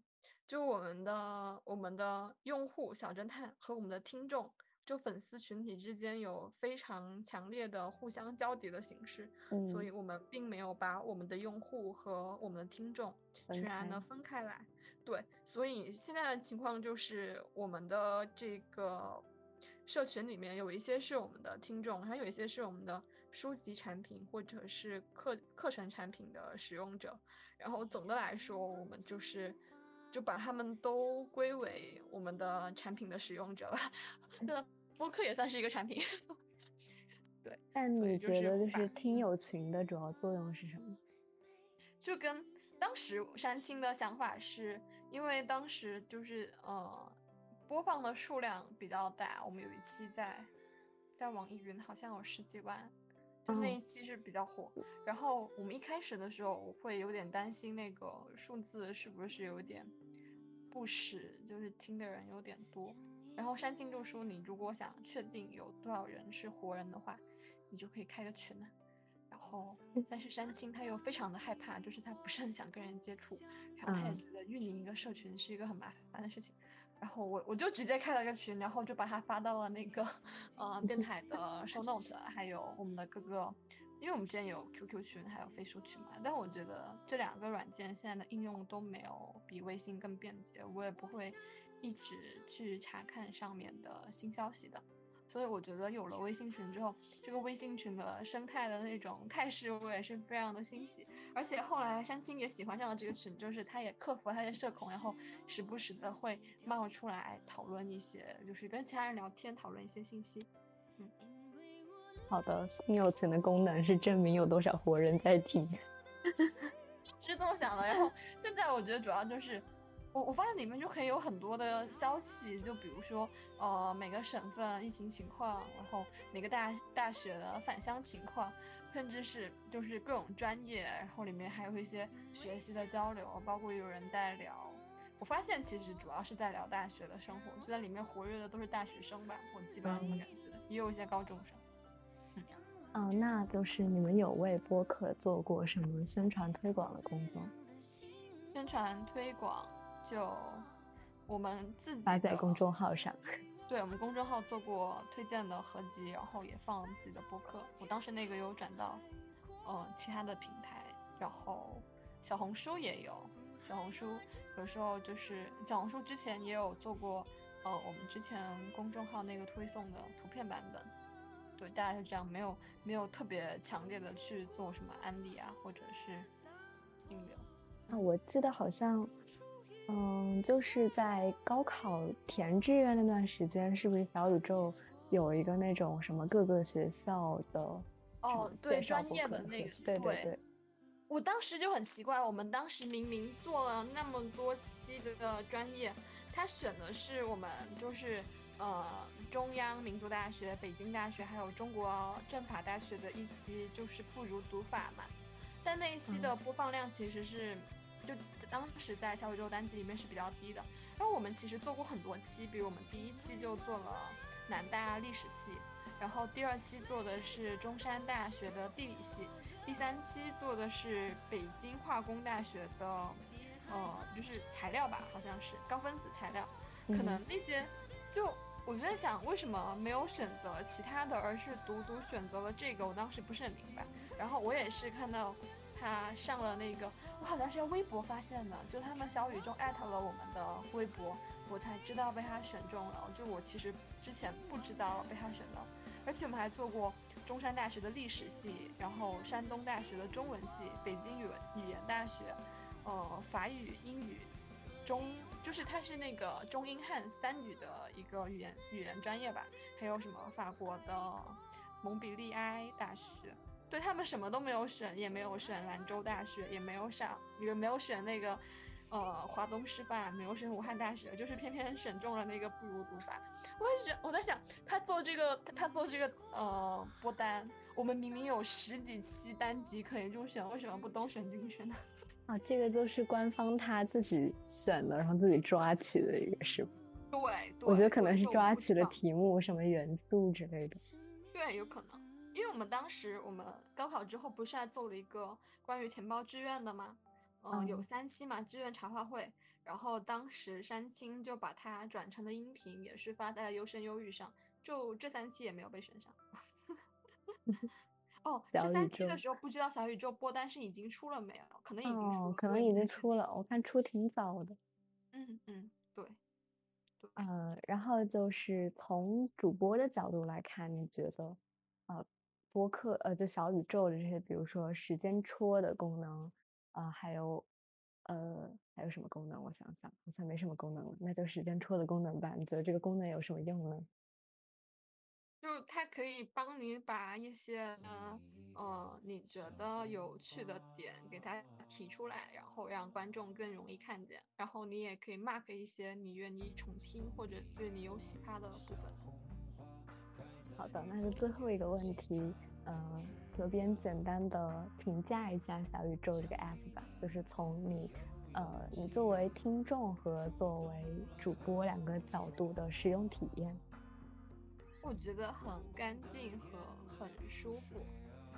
就我们的我们的用户小侦探和我们的听众，就粉丝群体之间有非常强烈的互相交叠的形式，所以我们并没有把我们的用户和我们的听众全然的分开来。对，所以现在的情况就是我们的这个社群里面有一些是我们的听众，还有一些是我们的书籍产品或者是课课程产品的使用者。然后总的来说，我们就是。就把他们都归为我们的产品的使用者吧。[laughs] 那播客也算是一个产品。[laughs] 对。但你觉得就是听友群的主要作用是什么？[laughs] 就跟当时山青的想法是，因为当时就是呃播放的数量比较大，我们有一期在在网易云好像有十几万，就那一期是比较火。然后我们一开始的时候，我会有点担心那个数字是不是有点不实，就是听的人有点多。然后山青就说：“你如果想确定有多少人是活人的话，你就可以开个群呢。”然后，[laughs] 但是山青他又非常的害怕，就是他不是很想跟人接触，然后他也觉得运营一个社群是一个很麻烦的事情。然后我我就直接开了个群，然后就把它发到了那个呃电台的 [laughs] show note，还有我们的各个，因为我们之前有 QQ 群，还有飞书群嘛。但我觉得这两个软件现在的应用都没有比微信更便捷，我也不会一直去查看上面的新消息的。所以我觉得有了微信群之后，这个微信群的生态的那种态势，我也是非常的欣喜。而且后来山青也喜欢上了这个群，就是他也克服了他的社恐，然后时不时的会冒出来讨论一些，就是跟其他人聊天，讨论一些信息。嗯，好的，新友群的功能是证明有多少活人在听，[laughs] 是这么想的。然后现在我觉得主要就是。我我发现里面就可以有很多的消息，就比如说，呃，每个省份疫情情况，然后每个大大学的返乡情况，甚至是就是各种专业，然后里面还有一些学习的交流，包括有人在聊。我发现其实主要是在聊大学的生活，就在里面活跃的都是大学生吧，我基本上这么感觉，也有一些高中生。嗯，哦，那就是你们有为播客做过什么宣传推广的工作？宣传推广。就我们自己发在公众号上，[laughs] 对我们公众号做过推荐的合集，然后也放自己的播客。我当时那个有转到，呃，其他的平台，然后小红书也有，小红书有时候就是小红书之前也有做过，呃，我们之前公众号那个推送的图片版本，对，大概是这样，没有没有特别强烈的去做什么安利啊，或者是引流。啊，我记得好像。嗯，就是在高考填志愿那段时间，是不是小宇宙有一个那种什么各个学校的哦，对专业的那个，对对对。我当时就很奇怪，我们当时明明做了那么多期的专业，他选的是我们就是呃中央民族大学、北京大学还有中国政法大学的一期，就是不如读法嘛。但那一期的播放量其实是就。当时在小宇宙单集里面是比较低的，然后我们其实做过很多期，比如我们第一期就做了南大历史系，然后第二期做的是中山大学的地理系，第三期做的是北京化工大学的，呃，就是材料吧，好像是高分子材料，可能那些，就我就在想，为什么没有选择其他的，而是独独选择了这个？我当时不是很明白，然后我也是看到。他上了那个，我好像是用微博发现的，就他们小宇宙艾特了我们的微博，我才知道被他选中了。就我其实之前不知道被他选到，而且我们还做过中山大学的历史系，然后山东大学的中文系，北京语文语言大学，呃，法语、英语、中，就是它是那个中英汉三语的一个语言语言专业吧，还有什么法国的蒙彼利埃大学。对他们什么都没有选，也没有选兰州大学，也没有上，也没有选那个，呃，华东师范，没有选武汉大学，就是偏偏选中了那个不如读法。我也觉，我在想，他做这个，他做这个，呃，播单，我们明明有十几期单集可以入选，为什么不都选进去呢？[laughs] 啊，这个就是官方他自己选的，然后自己抓起的一个是吧？对，我觉得可能是抓起了题目，什么元素之类的。对，有可能。因为我们当时我们高考之后不是还做了一个关于填报志愿的吗？嗯，有三期嘛，志愿茶话会。然后当时山青就把它转成了音频，也是发在了优生优育上。就这三期也没有被选上。[laughs] 哦，这三期的时候不知道小宇宙播单是已经出了没有？可能已经出，可能已经出了。我看出挺早的。嗯嗯，对。呃，然后就是从主播的角度来看，你觉得，呃。播客呃，就小宇宙的这些，比如说时间戳的功能啊，还有呃，还有什么功能？我想想，好像没什么功能了。那就时间戳的功能吧。你觉得这个功能有什么用呢？就它可以帮你把一些呃你觉得有趣的点给它提出来，然后让观众更容易看见。然后你也可以 mark 一些你愿意重听或者对你有启发的部分。好的，那就最后一个问题，嗯，有边简单的评价一下小宇宙这个 app 吧，就是从你，呃，你作为听众和作为主播两个角度的使用体验。我觉得很干净和很舒服，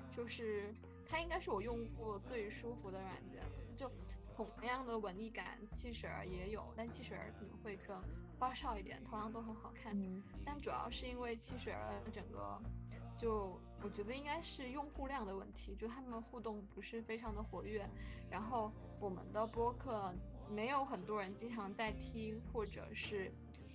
就是它应该是我用过最舒服的软件。就同样的纹理感，汽水儿也有，但汽水儿可能会更花哨一点，同样都很好看。但主要是因为汽水儿整个，就我觉得应该是用户量的问题，就他们互动不是非常的活跃，然后我们的播客没有很多人经常在听，或者是。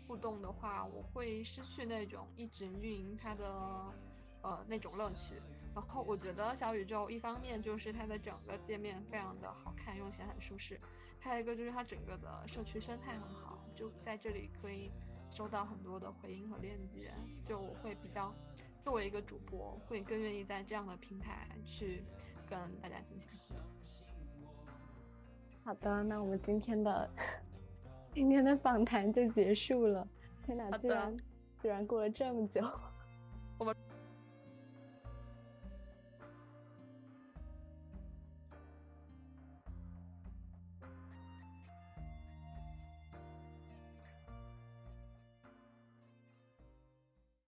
互动的话，我会失去那种一直运营它的，呃，那种乐趣。然后我觉得小宇宙一方面就是它的整个界面非常的好看，用起来很舒适；还有一个就是它整个的社区生态很好，就在这里可以收到很多的回应和链接。就我会比较作为一个主播，会更愿意在这样的平台去跟大家进行互动。好的，那我们今天的。今天的访谈就结束了，天哪，居然居然过了这么久，我们。